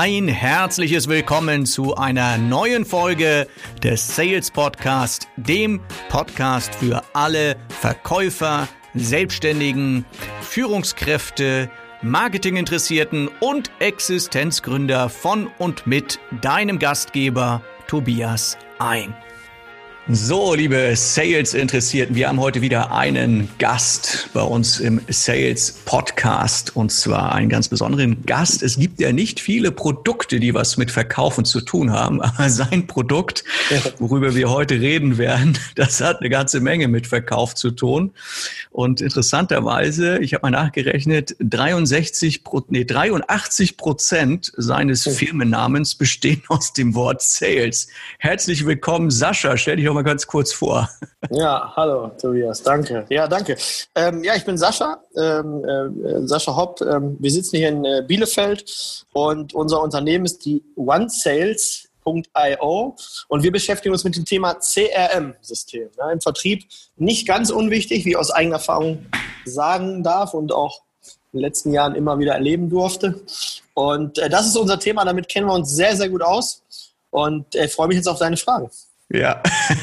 ein herzliches Willkommen zu einer neuen Folge des Sales Podcast, dem Podcast für alle Verkäufer, Selbstständigen, Führungskräfte, Marketinginteressierten und Existenzgründer von und mit deinem Gastgeber Tobias ein. So, liebe Sales-Interessierten, wir haben heute wieder einen Gast bei uns im Sales-Podcast und zwar einen ganz besonderen Gast. Es gibt ja nicht viele Produkte, die was mit Verkaufen zu tun haben, aber sein Produkt, worüber wir heute reden werden, das hat eine ganze Menge mit Verkauf zu tun. Und interessanterweise, ich habe mal nachgerechnet, 63, nee, 83 Prozent seines Firmennamens bestehen aus dem Wort Sales. Herzlich willkommen, Sascha. Stell dich doch mal ganz kurz vor. Ja, hallo Tobias, danke. Ja, danke. Ähm, ja, ich bin Sascha, ähm, äh, Sascha Hopp. Ähm, wir sitzen hier in äh, Bielefeld und unser Unternehmen ist die OneSales.io und wir beschäftigen uns mit dem Thema CRM-System. Ja, Im Vertrieb nicht ganz unwichtig, wie ich aus eigener Erfahrung sagen darf und auch in den letzten Jahren immer wieder erleben durfte. Und äh, das ist unser Thema, damit kennen wir uns sehr, sehr gut aus und ich äh, freue mich jetzt auf deine Fragen. Ja,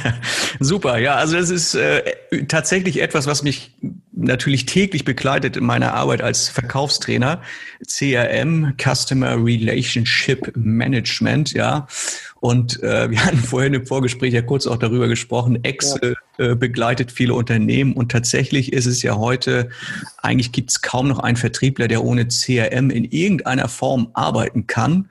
super. Ja, also das ist äh, tatsächlich etwas, was mich natürlich täglich begleitet in meiner Arbeit als Verkaufstrainer. CRM, Customer Relationship Management, ja. Und äh, wir hatten vorhin im Vorgespräch ja kurz auch darüber gesprochen. Excel ja. äh, begleitet viele Unternehmen und tatsächlich ist es ja heute, eigentlich gibt es kaum noch einen Vertriebler, der ohne CRM in irgendeiner Form arbeiten kann.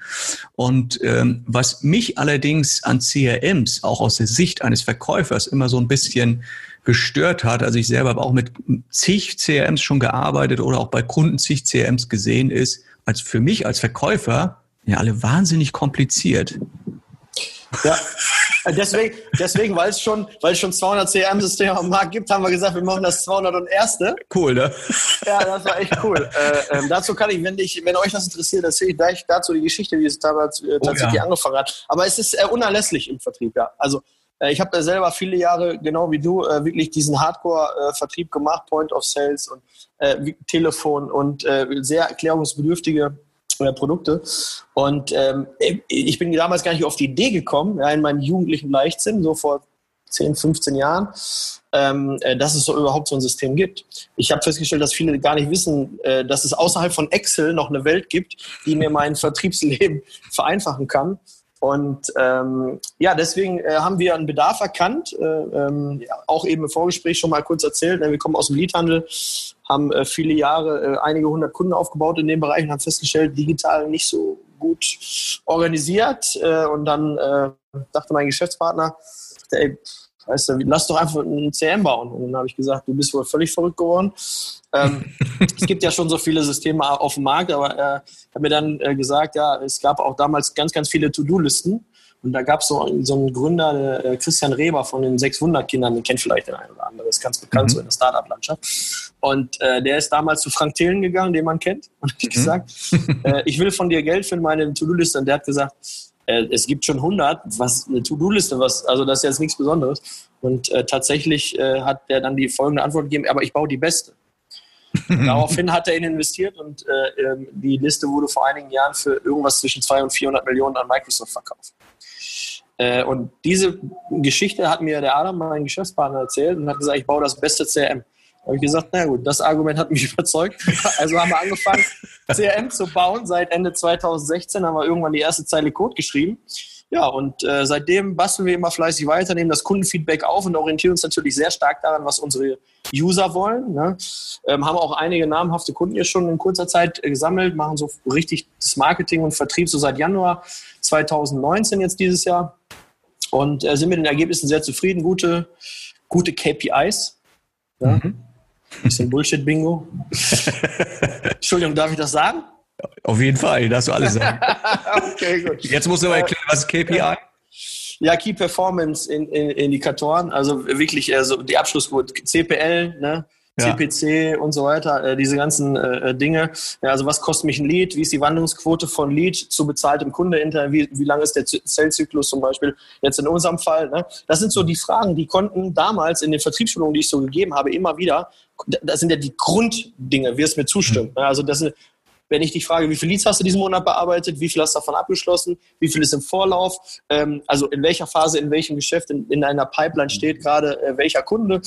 Und ähm, was mich allerdings an CRMs auch aus der Sicht eines Verkäufers immer so ein bisschen gestört hat, also ich selber habe auch mit zig CRMs schon gearbeitet oder auch bei Kunden zig CRMs gesehen, ist, als für mich als Verkäufer ja alle wahnsinnig kompliziert. Ja, deswegen, deswegen weil es schon, weil es schon 200 CRM-Systeme am Markt gibt, haben wir gesagt, wir machen das 201. Cool, ne? Ja, das war echt cool. Äh, ähm, dazu kann ich, wenn, ich, wenn euch das interessiert, erzähle ich gleich dazu die Geschichte, wie es damals äh, tatsächlich oh, ja. angefangen hat. Aber es ist äh, unerlässlich im Vertrieb, ja. Also äh, ich habe selber viele Jahre, genau wie du, äh, wirklich diesen Hardcore-Vertrieb gemacht, Point of Sales und äh, Telefon und sehr erklärungsbedürftige Produkte. Und ähm, ich bin damals gar nicht auf die Idee gekommen, ja, in meinem jugendlichen Leichtsinn, so vor 10, 15 Jahren, ähm, äh, dass es so überhaupt so ein System gibt. Ich habe festgestellt, dass viele gar nicht wissen, äh, dass es außerhalb von Excel noch eine Welt gibt, die mir mein Vertriebsleben vereinfachen kann. Und ähm, ja, deswegen äh, haben wir einen Bedarf erkannt, äh, ähm, auch eben im Vorgespräch schon mal kurz erzählt. Ne, wir kommen aus dem Leadhandel, haben äh, viele Jahre äh, einige hundert Kunden aufgebaut in dem Bereich und haben festgestellt, digital nicht so gut organisiert. Äh, und dann äh, dachte mein Geschäftspartner, ey, weißt du, lass doch einfach ein CM bauen. Und dann habe ich gesagt, du bist wohl völlig verrückt geworden. Ähm, es gibt ja schon so viele Systeme auf dem Markt, aber er hat mir dann äh, gesagt, ja, es gab auch damals ganz, ganz viele To-Do-Listen. Und da gab es so, so einen Gründer, der, äh, Christian Reber von den 600 Kindern, den kennt vielleicht der eine oder andere, ist ganz bekannt mhm. so in der Startup-Landschaft. Und äh, der ist damals zu Frank Thelen gegangen, den man kennt, und hat mhm. gesagt, äh, ich will von dir Geld für meine To-Do-Liste. Und der hat gesagt, äh, es gibt schon 100, was eine To-Do-Liste, was, also das ist jetzt nichts Besonderes. Und äh, tatsächlich äh, hat der dann die folgende Antwort gegeben, aber ich baue die beste. Daraufhin hat er ihn investiert und äh, ähm, die Liste wurde vor einigen Jahren für irgendwas zwischen 200 und 400 Millionen an Microsoft verkauft. Äh, und diese Geschichte hat mir der Adam, mein Geschäftspartner, erzählt und hat gesagt, ich baue das beste CRM. Da habe ich gesagt, na gut, das Argument hat mich überzeugt. Also haben wir angefangen, CRM zu bauen. Seit Ende 2016 haben wir irgendwann die erste Zeile Code geschrieben. Ja, und äh, seitdem basteln wir immer fleißig weiter, nehmen das Kundenfeedback auf und orientieren uns natürlich sehr stark daran, was unsere User wollen. Ne? Ähm, haben auch einige namhafte Kunden jetzt schon in kurzer Zeit äh, gesammelt, machen so richtig das Marketing und Vertrieb so seit Januar 2019 jetzt dieses Jahr und äh, sind mit den Ergebnissen sehr zufrieden. Gute, gute KPIs. Ja? Mhm. Bisschen Bullshit-Bingo. Entschuldigung, darf ich das sagen? Auf jeden Fall, darfst du alles sagen. okay, gut. Jetzt musst du aber erklären, was ist KPI? Ja, Key Performance Indikatoren, also wirklich also die Abschlussquote, CPL, ne? CPC und so weiter, äh, diese ganzen äh, äh, Dinge. Ja, also was kostet mich ein Lead? Wie ist die Wandlungsquote von Lead zu bezahltem Kunde hinter? Wie, wie lang ist der Zellzyklus zum Beispiel jetzt in unserem Fall? Ne? Das sind so die Fragen, die konnten damals in den Vertriebsschulungen, die ich so gegeben habe, immer wieder, das sind ja die Grunddinge, wie es mir zustimmt. Mhm. Also das sind wenn ich dich frage, wie viel Leads hast du diesen Monat bearbeitet, wie viel hast du davon abgeschlossen, wie viel ist im Vorlauf, ähm, also in welcher Phase, in welchem Geschäft in, in einer Pipeline steht gerade äh, welcher Kunde,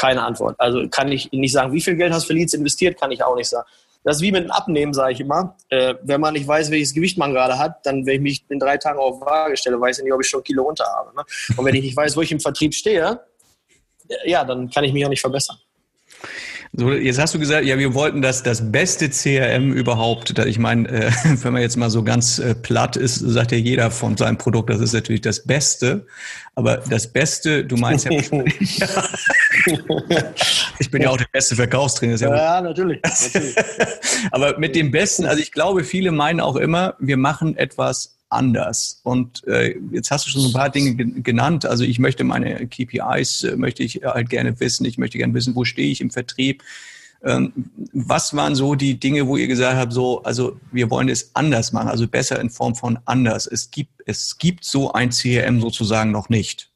keine Antwort. Also kann ich nicht sagen, wie viel Geld hast du für Leads investiert, kann ich auch nicht sagen. Das ist wie mit dem Abnehmen, sage ich immer. Äh, wenn man nicht weiß, welches Gewicht man gerade hat, dann, wenn ich mich in drei Tagen auf Waage stelle, weiß ich nicht, ob ich schon ein Kilo runter habe. Ne? Und wenn ich nicht weiß, wo ich im Vertrieb stehe, ja, dann kann ich mich auch nicht verbessern. So, jetzt hast du gesagt, ja, wir wollten das, das beste CRM überhaupt. Ich meine, äh, wenn man jetzt mal so ganz äh, platt ist, sagt ja jeder von seinem Produkt, das ist natürlich das Beste. Aber das Beste, du meinst ja, ich bin ja auch der beste Verkaufstrainer. Ja, ja, natürlich. natürlich. Aber mit dem Besten, also ich glaube, viele meinen auch immer, wir machen etwas anders. Und äh, jetzt hast du schon so ein paar Dinge genannt. Also ich möchte meine KPIs, äh, möchte ich halt gerne wissen. Ich möchte gerne wissen, wo stehe ich im Vertrieb. Ähm, was waren so die Dinge, wo ihr gesagt habt, so, also wir wollen es anders machen, also besser in Form von anders. Es gibt, es gibt so ein CRM sozusagen noch nicht.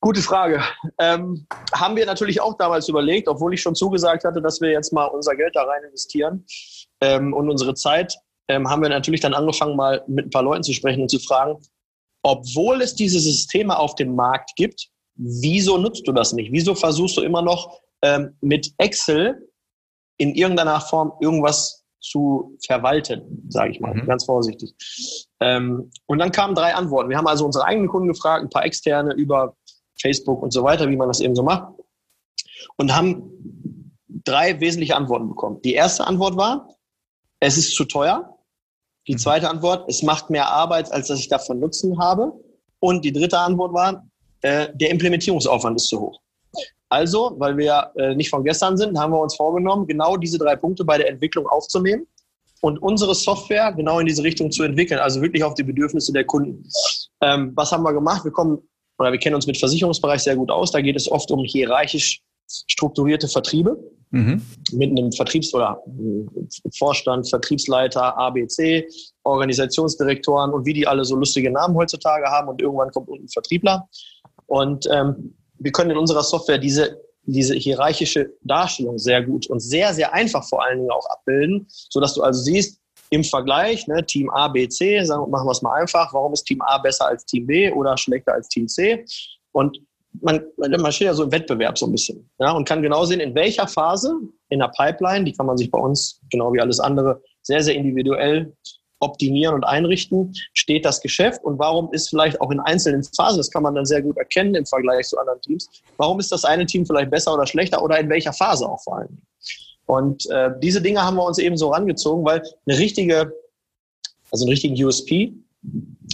Gute Frage. Ähm, haben wir natürlich auch damals überlegt, obwohl ich schon zugesagt hatte, dass wir jetzt mal unser Geld da rein investieren ähm, und unsere Zeit ähm, haben wir natürlich dann angefangen, mal mit ein paar Leuten zu sprechen und zu fragen, obwohl es diese Systeme auf dem Markt gibt, wieso nutzt du das nicht? Wieso versuchst du immer noch ähm, mit Excel in irgendeiner Form irgendwas zu verwalten, sage ich mal, mhm. ganz vorsichtig. Ähm, und dann kamen drei Antworten. Wir haben also unsere eigenen Kunden gefragt, ein paar externe über Facebook und so weiter, wie man das eben so macht, und haben drei wesentliche Antworten bekommen. Die erste Antwort war, es ist zu teuer. Die zweite Antwort, es macht mehr Arbeit, als dass ich davon Nutzen habe. Und die dritte Antwort war, äh, der Implementierungsaufwand ist zu hoch. Also, weil wir äh, nicht von gestern sind, haben wir uns vorgenommen, genau diese drei Punkte bei der Entwicklung aufzunehmen und unsere Software genau in diese Richtung zu entwickeln, also wirklich auf die Bedürfnisse der Kunden. Ähm, was haben wir gemacht? Wir kommen oder wir kennen uns mit Versicherungsbereich sehr gut aus. Da geht es oft um hierarchisch strukturierte Vertriebe mhm. mit einem Vertriebs- oder Vorstand, Vertriebsleiter, ABC, Organisationsdirektoren und wie die alle so lustige Namen heutzutage haben und irgendwann kommt unten ein Vertriebler. Und ähm, wir können in unserer Software diese diese hierarchische Darstellung sehr gut und sehr, sehr einfach vor allen Dingen auch abbilden, so dass du also siehst, im Vergleich, ne, Team A, B, C, sagen, machen wir es mal einfach, warum ist Team A besser als Team B oder schlechter als Team C? Und man, man steht ja so im Wettbewerb so ein bisschen ja, und kann genau sehen, in welcher Phase in der Pipeline, die kann man sich bei uns, genau wie alles andere, sehr, sehr individuell optimieren und einrichten, steht das Geschäft und warum ist vielleicht auch in einzelnen Phasen, das kann man dann sehr gut erkennen im Vergleich zu anderen Teams, warum ist das eine Team vielleicht besser oder schlechter oder in welcher Phase auch vor allem. Und äh, diese Dinge haben wir uns eben so rangezogen, weil eine richtige, also einen richtigen USP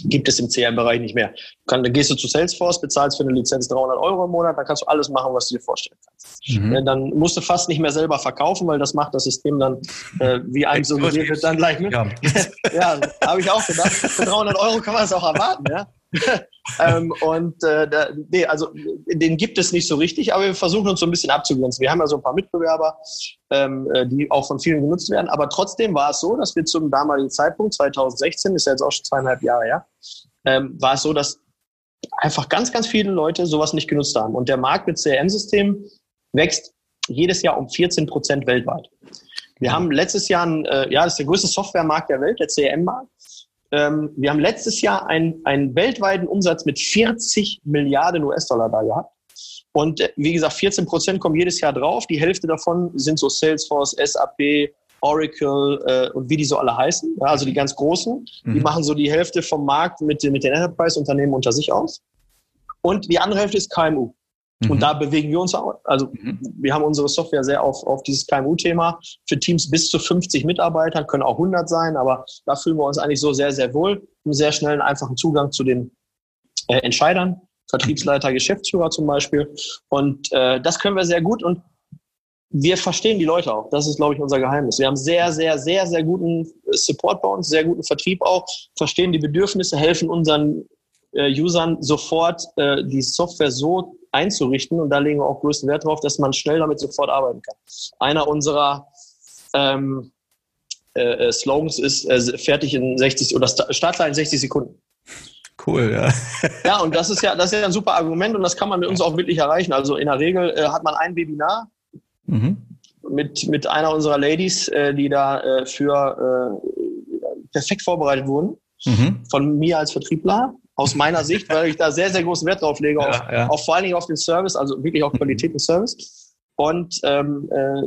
gibt es im CRM-Bereich nicht mehr. Kann, dann gehst du zu Salesforce, bezahlst für eine Lizenz 300 Euro im Monat, dann kannst du alles machen, was du dir vorstellen kannst. Mhm. Dann musst du fast nicht mehr selber verkaufen, weil das macht das System dann, äh, wie einem suggeriert wird, dann gleich mit. Ja, ja habe ich auch gedacht. Für 300 Euro kann man es auch erwarten, ja. ähm, und äh, da, nee, also den gibt es nicht so richtig, aber wir versuchen uns so ein bisschen abzugrenzen. Wir haben ja so ein paar Mitbewerber, ähm, äh, die auch von vielen genutzt werden, aber trotzdem war es so, dass wir zum damaligen Zeitpunkt, 2016, ist ja jetzt auch schon zweieinhalb Jahre her, ähm, war es so, dass einfach ganz, ganz viele Leute sowas nicht genutzt haben. Und der Markt mit CRM-Systemen wächst jedes Jahr um 14 Prozent weltweit. Wir haben letztes Jahr, äh, ja, das ist der größte Softwaremarkt der Welt, der CRM-Markt. Ähm, wir haben letztes Jahr einen, einen weltweiten Umsatz mit 40 Milliarden US-Dollar da gehabt. Und äh, wie gesagt, 14 Prozent kommen jedes Jahr drauf. Die Hälfte davon sind so Salesforce, SAP, Oracle äh, und wie die so alle heißen. Ja, also die ganz großen. Mhm. Die machen so die Hälfte vom Markt mit, mit den Enterprise-Unternehmen unter sich aus. Und die andere Hälfte ist KMU. Mhm. Und da bewegen wir uns auch. Also mhm. wir haben unsere Software sehr auf, auf dieses KMU-Thema für Teams bis zu 50 Mitarbeiter, können auch 100 sein, aber da fühlen wir uns eigentlich so sehr, sehr wohl. Einen sehr schnellen, einfachen Zugang zu den äh, Entscheidern, Vertriebsleiter, Geschäftsführer zum Beispiel. Und äh, das können wir sehr gut und wir verstehen die Leute auch. Das ist, glaube ich, unser Geheimnis. Wir haben sehr, sehr, sehr, sehr guten Support bei uns, sehr guten Vertrieb auch, verstehen die Bedürfnisse, helfen unseren äh, Usern sofort äh, die Software so einzurichten. Und da legen wir auch größten Wert darauf, dass man schnell damit sofort arbeiten kann. Einer unserer ähm, äh, äh Slogans ist äh, fertig in 60 oder Startline in 60 Sekunden. Cool, ja. Ja, und das ist ja, das ist ja ein super Argument und das kann man mit uns auch wirklich erreichen. Also in der Regel äh, hat man ein Webinar, mhm. mit, mit einer unserer Ladies, äh, die da äh, für äh, perfekt vorbereitet wurden. Mhm. Von mir als Vertriebler, aus meiner Sicht, weil ich da sehr, sehr großen Wert drauf lege, ja, auf, ja. auf, vor allen Dingen auf den Service, also wirklich auf Qualität und Service. Und ähm, äh,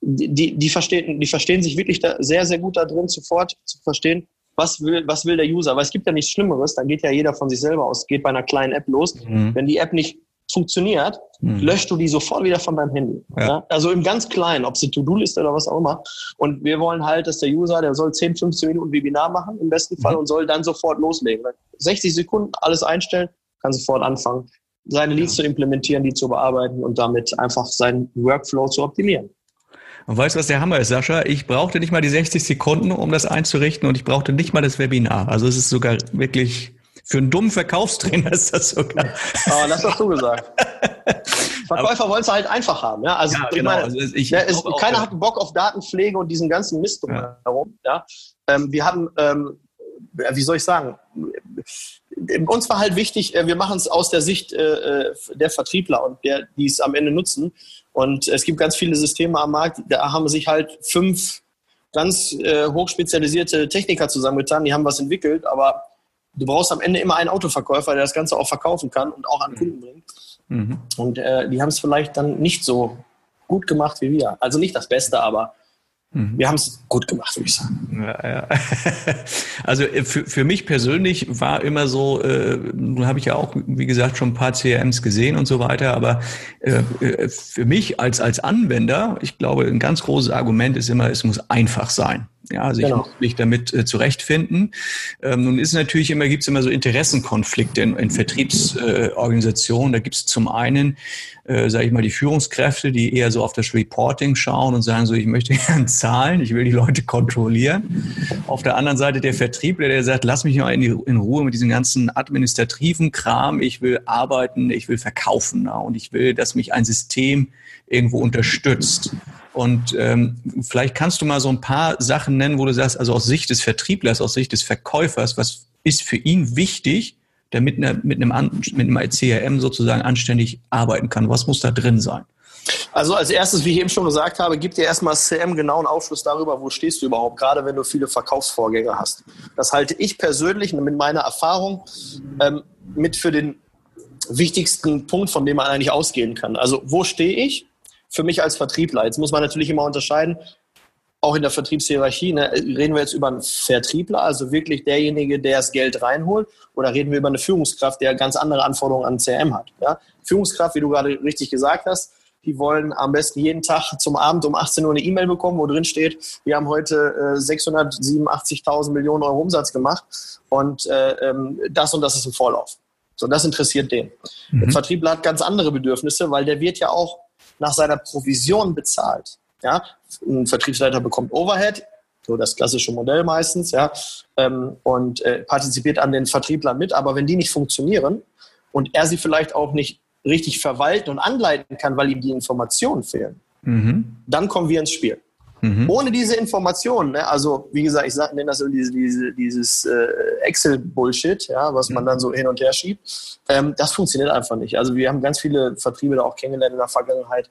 die, die, verstehen, die verstehen sich wirklich sehr, sehr gut da drin, sofort zu verstehen, was will, was will der User. Weil es gibt ja nichts Schlimmeres, dann geht ja jeder von sich selber aus, geht bei einer kleinen App los. Mhm. Wenn die App nicht funktioniert, mhm. löscht du die sofort wieder von deinem Handy. Ja. Ja? Also im ganz Kleinen, ob es eine To-Do-Liste oder was auch immer. Und wir wollen halt, dass der User, der soll 10, 15 Minuten Webinar machen im besten Fall mhm. und soll dann sofort loslegen. 60 Sekunden alles einstellen, kann sofort anfangen, seine Leads ja. zu implementieren, die zu bearbeiten und damit einfach seinen Workflow zu optimieren. Und weißt du, was der Hammer ist, Sascha? Ich brauchte nicht mal die 60 Sekunden, um das einzurichten und ich brauchte nicht mal das Webinar. Also es ist sogar wirklich für einen dummen Verkaufstrainer ist das sogar. Aber das hast du gesagt. Verkäufer wollen es halt einfach haben. Ja? Also, ja, genau. Meine, also ich, ja, es, keiner hat Bock auf Datenpflege und diesen ganzen Mist drumherum. Ja. ja? Ähm, wir haben, ähm, wie soll ich sagen, uns war halt wichtig, äh, wir machen es aus der Sicht äh, äh, der Vertriebler und der, die es am Ende nutzen. Und es gibt ganz viele Systeme am Markt, da haben sich halt fünf ganz äh, hochspezialisierte Techniker zusammengetan, die haben was entwickelt, aber du brauchst am Ende immer einen Autoverkäufer, der das Ganze auch verkaufen kann und auch an mhm. Kunden bringt. Mhm. Und äh, die haben es vielleicht dann nicht so gut gemacht wie wir. Also nicht das Beste, aber Mhm. Wir haben es gut gemacht, würde ich sagen. Ja, ja. Also äh, für, für mich persönlich war immer so, äh, nun habe ich ja auch, wie gesagt, schon ein paar CRMs gesehen und so weiter, aber äh, äh, für mich als, als Anwender, ich glaube, ein ganz großes Argument ist immer, es muss einfach sein. Ja, also genau. ich muss mich damit äh, zurechtfinden. Ähm, nun ist natürlich immer, gibt es immer so Interessenkonflikte in, in Vertriebsorganisationen. Äh, da gibt es zum einen, äh, sage ich mal, die Führungskräfte, die eher so auf das Reporting schauen und sagen so, ich möchte gerne zahlen, ich will die Leute kontrollieren. Auf der anderen Seite der Vertriebler, der sagt, lass mich mal in, die, in Ruhe mit diesem ganzen administrativen Kram. Ich will arbeiten, ich will verkaufen ja, und ich will, dass mich ein System irgendwo unterstützt. Und ähm, vielleicht kannst du mal so ein paar Sachen nennen, wo du sagst, also aus Sicht des Vertrieblers, aus Sicht des Verkäufers, was ist für ihn wichtig, damit mit, mit, einem, mit einem CRM sozusagen anständig arbeiten kann? Was muss da drin sein? Also als erstes, wie ich eben schon gesagt habe, gib dir erstmal CM genau einen Aufschluss darüber, wo stehst du überhaupt, gerade wenn du viele Verkaufsvorgänge hast. Das halte ich persönlich mit meiner Erfahrung ähm, mit für den wichtigsten Punkt, von dem man eigentlich ausgehen kann. Also wo stehe ich? Für mich als Vertriebler. Jetzt muss man natürlich immer unterscheiden, auch in der Vertriebshierarchie, ne, reden wir jetzt über einen Vertriebler, also wirklich derjenige, der das Geld reinholt, oder reden wir über eine Führungskraft, der ganz andere Anforderungen an CRM hat. Ja? Führungskraft, wie du gerade richtig gesagt hast, die wollen am besten jeden Tag zum Abend um 18 Uhr eine E-Mail bekommen, wo drin steht, wir haben heute äh, 687.000 Millionen Euro Umsatz gemacht und äh, ähm, das und das ist im Vorlauf. So, das interessiert den. Mhm. Der Vertriebler hat ganz andere Bedürfnisse, weil der wird ja auch nach seiner Provision bezahlt. Ja? Ein Vertriebsleiter bekommt Overhead, so das klassische Modell meistens, ja, ähm, und äh, partizipiert an den Vertrieblern mit. Aber wenn die nicht funktionieren und er sie vielleicht auch nicht richtig verwalten und anleiten kann, weil ihm die Informationen fehlen, mhm. dann kommen wir ins Spiel. Mhm. Ohne diese Informationen, ne, also wie gesagt, ich nenne das so diese, diese, dieses äh, Excel-Bullshit, ja, was man dann so hin und her schiebt, ähm, das funktioniert einfach nicht. Also wir haben ganz viele Vertriebe da auch kennengelernt in der Vergangenheit,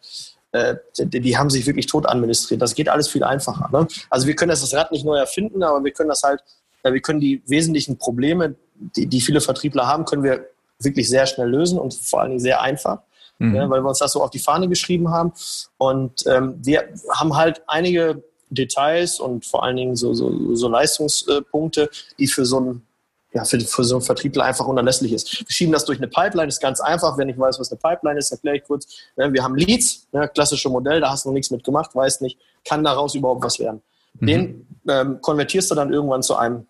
äh, die, die, haben sich wirklich tot administriert. Das geht alles viel einfacher. Ne? Also wir können das, das Rad nicht neu erfinden, aber wir können das halt, äh, wir können die wesentlichen Probleme, die, die viele Vertriebler haben, können wir wirklich sehr schnell lösen und vor allen Dingen sehr einfach mhm. ja, weil wir uns das so auf die Fahne geschrieben haben. Und ähm, wir haben halt einige Details und vor allen Dingen so, so, so Leistungspunkte, die für so ein ja, für, für so einen Vertriebler einfach unerlässlich ist. Wir schieben das durch eine Pipeline, ist ganz einfach. Wenn ich weiß, was eine Pipeline ist, erkläre ich kurz. Wir haben Leads, ne, klassische Modell, da hast du noch nichts mit gemacht, weißt nicht, kann daraus überhaupt was werden. Mhm. Den ähm, konvertierst du dann irgendwann zu einem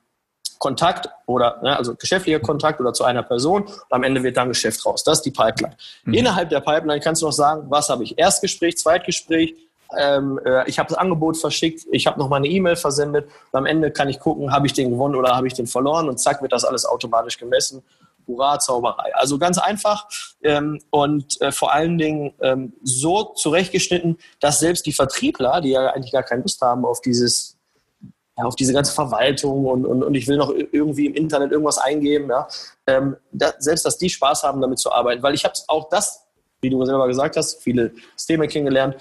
Kontakt oder ne, also geschäftlicher Kontakt oder zu einer Person und am Ende wird dann Geschäft raus. Das ist die Pipeline. Mhm. Innerhalb der Pipeline kannst du noch sagen, was habe ich? Erstgespräch, Zweitgespräch, ähm, äh, ich habe das Angebot verschickt, ich habe noch mal eine E-Mail versendet und am Ende kann ich gucken, habe ich den gewonnen oder habe ich den verloren und zack wird das alles automatisch gemessen. Hurra, Zauberei. Also ganz einfach ähm, und äh, vor allen Dingen ähm, so zurechtgeschnitten, dass selbst die Vertriebler, die ja eigentlich gar keine Lust haben auf dieses ja, auf diese ganze Verwaltung und, und, und ich will noch irgendwie im Internet irgendwas eingeben, ja, ähm, da, selbst dass die Spaß haben, damit zu arbeiten. Weil ich habe auch das wie du selber gesagt hast, viele Systeme kennengelernt.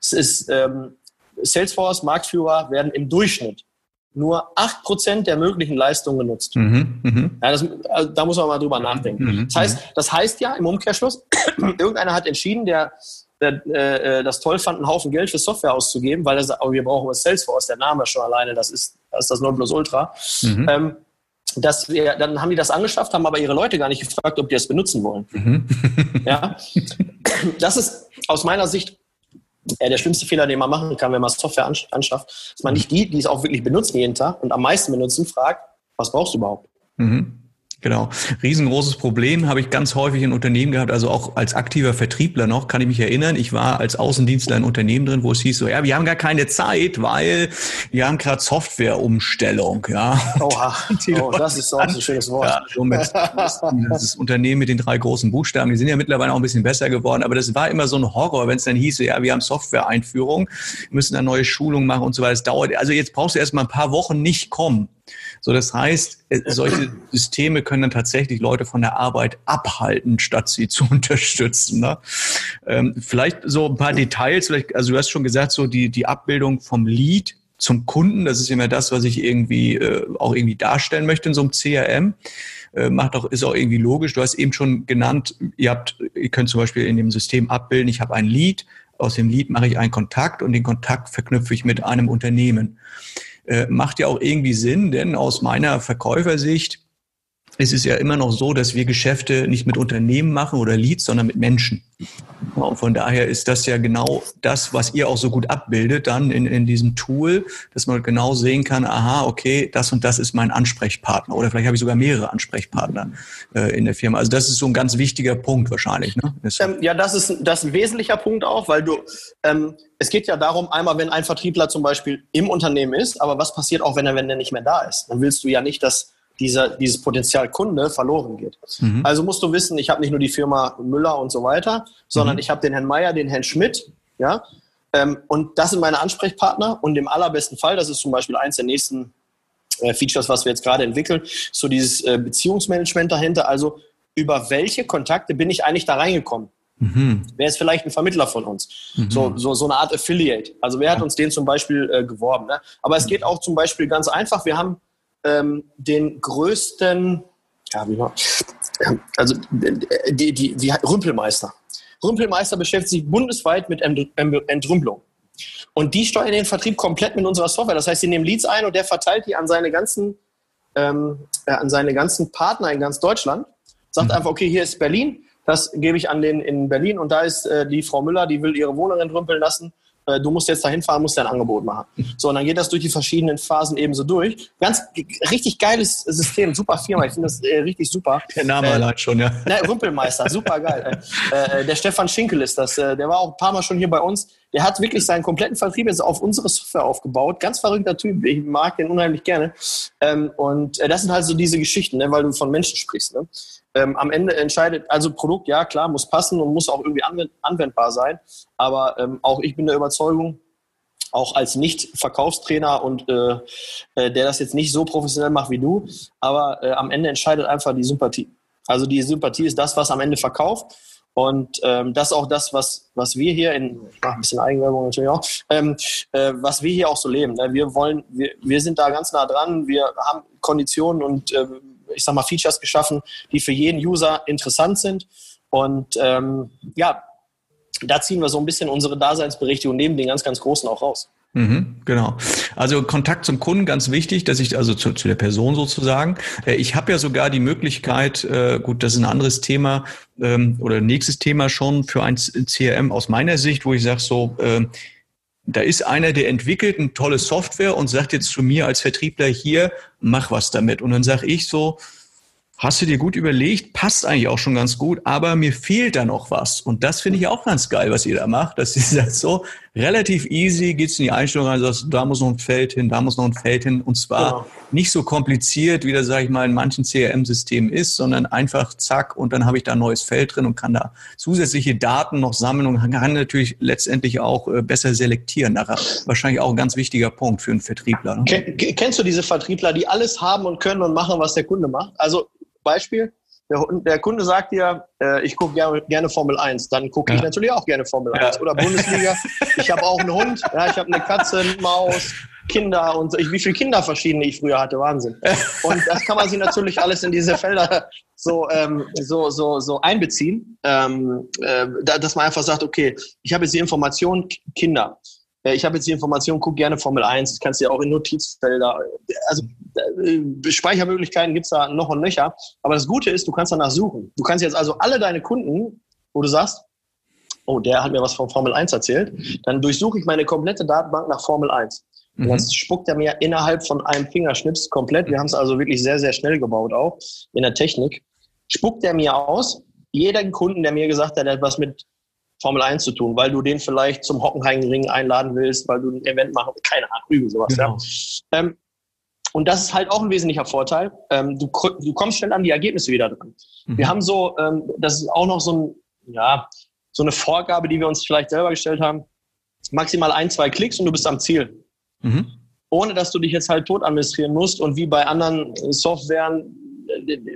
Es ist ähm, Salesforce, Marktführer, werden im Durchschnitt nur 8% der möglichen Leistungen genutzt. Mhm, mh. ja, das, also, da muss man mal drüber nachdenken. Mhm, das, heißt, das heißt ja im Umkehrschluss, irgendeiner hat entschieden, der äh, das toll fand, einen Haufen Geld für Software auszugeben, weil er sagt, oh, wir brauchen Salesforce, der Name schon alleine, das ist das, ist das Nonplusultra. Mhm. Ähm, dass wir, dann haben die das angeschafft, haben aber ihre Leute gar nicht gefragt, ob die das benutzen wollen. Mhm. ja, das ist aus meiner Sicht ja, der schlimmste Fehler, den man machen kann, wenn man Software anschafft, dass man nicht die, die es auch wirklich benutzen jeden Tag und am meisten benutzen, fragt, was brauchst du überhaupt? Mhm. Genau. Riesengroßes Problem habe ich ganz häufig in Unternehmen gehabt, also auch als aktiver Vertriebler noch, kann ich mich erinnern. Ich war als Außendienstler in Unternehmen drin, wo es hieß so, ja, wir haben gar keine Zeit, weil wir haben gerade Softwareumstellung, ja. Oha, oh, das ist auch ein schönes Wort. Ja, somit, das ist Unternehmen mit den drei großen Buchstaben, die sind ja mittlerweile auch ein bisschen besser geworden, aber das war immer so ein Horror, wenn es dann hieß, ja, wir haben Software-Einführung, müssen eine neue Schulung machen und so weiter. Es dauert, also jetzt brauchst du erst mal ein paar Wochen nicht kommen. So, das heißt, äh, solche Systeme können dann tatsächlich Leute von der Arbeit abhalten, statt sie zu unterstützen. Ne? Ähm, vielleicht so ein paar Details, vielleicht, also du hast schon gesagt, so die, die Abbildung vom Lead zum Kunden, das ist immer das, was ich irgendwie äh, auch irgendwie darstellen möchte in so einem CRM. Äh, macht auch, ist auch irgendwie logisch. Du hast eben schon genannt, ihr habt, ihr könnt zum Beispiel in dem System abbilden, ich habe ein Lead, aus dem Lead mache ich einen Kontakt und den Kontakt verknüpfe ich mit einem Unternehmen. Äh, macht ja auch irgendwie Sinn, denn aus meiner Verkäufersicht ist es ja immer noch so, dass wir Geschäfte nicht mit Unternehmen machen oder Leads, sondern mit Menschen. Und von daher ist das ja genau das, was ihr auch so gut abbildet dann in, in diesem Tool, dass man genau sehen kann, aha, okay, das und das ist mein Ansprechpartner oder vielleicht habe ich sogar mehrere Ansprechpartner äh, in der Firma. Also das ist so ein ganz wichtiger Punkt wahrscheinlich. Ne? Ähm, ja, das ist, das ist ein wesentlicher Punkt auch, weil du, ähm, es geht ja darum, einmal, wenn ein Vertriebler zum Beispiel im Unternehmen ist, aber was passiert auch, wenn er, wenn er nicht mehr da ist? Dann willst du ja nicht, dass dieser, dieses Potenzial Kunde verloren geht. Mhm. Also musst du wissen, ich habe nicht nur die Firma Müller und so weiter, sondern mhm. ich habe den Herrn Meier, den Herrn Schmidt, ja, ähm, und das sind meine Ansprechpartner und im allerbesten Fall, das ist zum Beispiel eins der nächsten äh, Features, was wir jetzt gerade entwickeln, so dieses äh, Beziehungsmanagement dahinter, also über welche Kontakte bin ich eigentlich da reingekommen? Mhm. Wer ist vielleicht ein Vermittler von uns? Mhm. So, so, so eine Art Affiliate. Also wer hat uns den zum Beispiel äh, geworben? Ne? Aber es geht auch zum Beispiel ganz einfach. Wir haben ähm, den größten, ja, wie war, also die, die, die Rümpelmeister. Rümpelmeister beschäftigt sich bundesweit mit Entrümpelung. Und die steuern den Vertrieb komplett mit unserer Software. Das heißt, sie nehmen Leads ein und der verteilt die an seine ganzen, ähm, äh, an seine ganzen Partner in ganz Deutschland. Sagt mhm. einfach, okay, hier ist Berlin, das gebe ich an den in Berlin und da ist äh, die Frau Müller, die will ihre Wohnung entrümpeln lassen. Äh, du musst jetzt dahin fahren, musst dir ein Angebot machen. So, und dann geht das durch die verschiedenen Phasen ebenso durch. Ganz richtig geiles System, super Firma, ich finde das äh, richtig super. Der Name äh, allein schon, ja. Ne, Rümpelmeister, super geil. Äh, äh, der Stefan Schinkel ist das, äh, der war auch ein paar Mal schon hier bei uns. Der hat wirklich seinen kompletten Vertrieb jetzt auf unsere Software aufgebaut. Ganz verrückter Typ, ich mag den unheimlich gerne. Ähm, und das sind halt so diese Geschichten, ne, weil du von Menschen sprichst. Ne? Ähm, am Ende entscheidet, also Produkt, ja klar, muss passen und muss auch irgendwie anwendbar sein. Aber ähm, auch ich bin der Überzeugung, auch als Nicht-Verkaufstrainer und äh, äh, der das jetzt nicht so professionell macht wie du, aber äh, am Ende entscheidet einfach die Sympathie. Also die Sympathie ist das, was am Ende verkauft. Und ähm, das ist auch das, was, was wir hier in, ich mache ein bisschen Eigenwerbung natürlich auch, ähm, äh, was wir hier auch so leben. Ne? Wir wollen, wir, wir sind da ganz nah dran, wir haben Konditionen und äh, ich sag mal, Features geschaffen, die für jeden User interessant sind. Und ähm, ja, da ziehen wir so ein bisschen unsere Daseinsberechtigung neben den ganz, ganz Großen auch raus. Mhm, genau. Also Kontakt zum Kunden ganz wichtig, dass ich also zu, zu der Person sozusagen. Äh, ich habe ja sogar die Möglichkeit, äh, gut, das ist ein anderes Thema ähm, oder nächstes Thema schon für ein CRM aus meiner Sicht, wo ich sage so, äh, da ist einer, der entwickelt eine tolle Software und sagt jetzt zu mir als Vertriebler hier, mach was damit. Und dann sage ich so, hast du dir gut überlegt, passt eigentlich auch schon ganz gut, aber mir fehlt da noch was. Und das finde ich auch ganz geil, was ihr da macht. Das ist halt so relativ easy, geht's in die Einstellung rein, sagst, da muss noch ein Feld hin, da muss noch ein Feld hin. Und zwar ja. nicht so kompliziert, wie das, sage ich mal, in manchen CRM-Systemen ist, sondern einfach zack und dann habe ich da ein neues Feld drin und kann da zusätzliche Daten noch sammeln und kann natürlich letztendlich auch äh, besser selektieren. Wahrscheinlich auch ein ganz wichtiger Punkt für einen Vertriebler. Ne? Kennst du diese Vertriebler, die alles haben und können und machen, was der Kunde macht? Also Beispiel, der, der Kunde sagt dir, äh, ich gucke gerne, gerne Formel 1, dann gucke ja. ich natürlich auch gerne Formel 1 ja. oder Bundesliga. ich habe auch einen Hund, ja, ich habe eine Katze, eine Maus, Kinder und so. Ich, wie viele Kinder verschiedene ich früher hatte, Wahnsinn. Und das kann man sich natürlich alles in diese Felder so, ähm, so, so, so einbeziehen, ähm, äh, dass man einfach sagt, okay, ich habe jetzt die Information, Kinder. Äh, ich habe jetzt die Information, guck gerne Formel 1, das kannst du ja auch in Notizfelder, also äh, Speichermöglichkeiten gibt's da noch und nöcher. Aber das Gute ist, du kannst danach suchen. Du kannst jetzt also alle deine Kunden, wo du sagst, oh, der hat mir was von Formel 1 erzählt, dann durchsuche ich meine komplette Datenbank nach Formel 1. Und dann mhm. spuckt er mir innerhalb von einem Fingerschnips komplett, wir haben es also wirklich sehr, sehr schnell gebaut auch in der Technik, spuckt er mir aus, jeder Kunden, der mir gesagt hat, der hat was mit Formel 1 zu tun, weil du den vielleicht zum Hockenheimring einladen willst, weil du ein Event machen, keine Ahnung, üben sowas. Genau. Ja. Ähm, und das ist halt auch ein wesentlicher Vorteil. Ähm, du, du kommst schnell an die Ergebnisse wieder dran. Mhm. Wir haben so, ähm, das ist auch noch so ein, ja, so eine Vorgabe, die wir uns vielleicht selber gestellt haben. Maximal ein, zwei Klicks und du bist am Ziel. Mhm. Ohne dass du dich jetzt halt tot administrieren musst und wie bei anderen Softwaren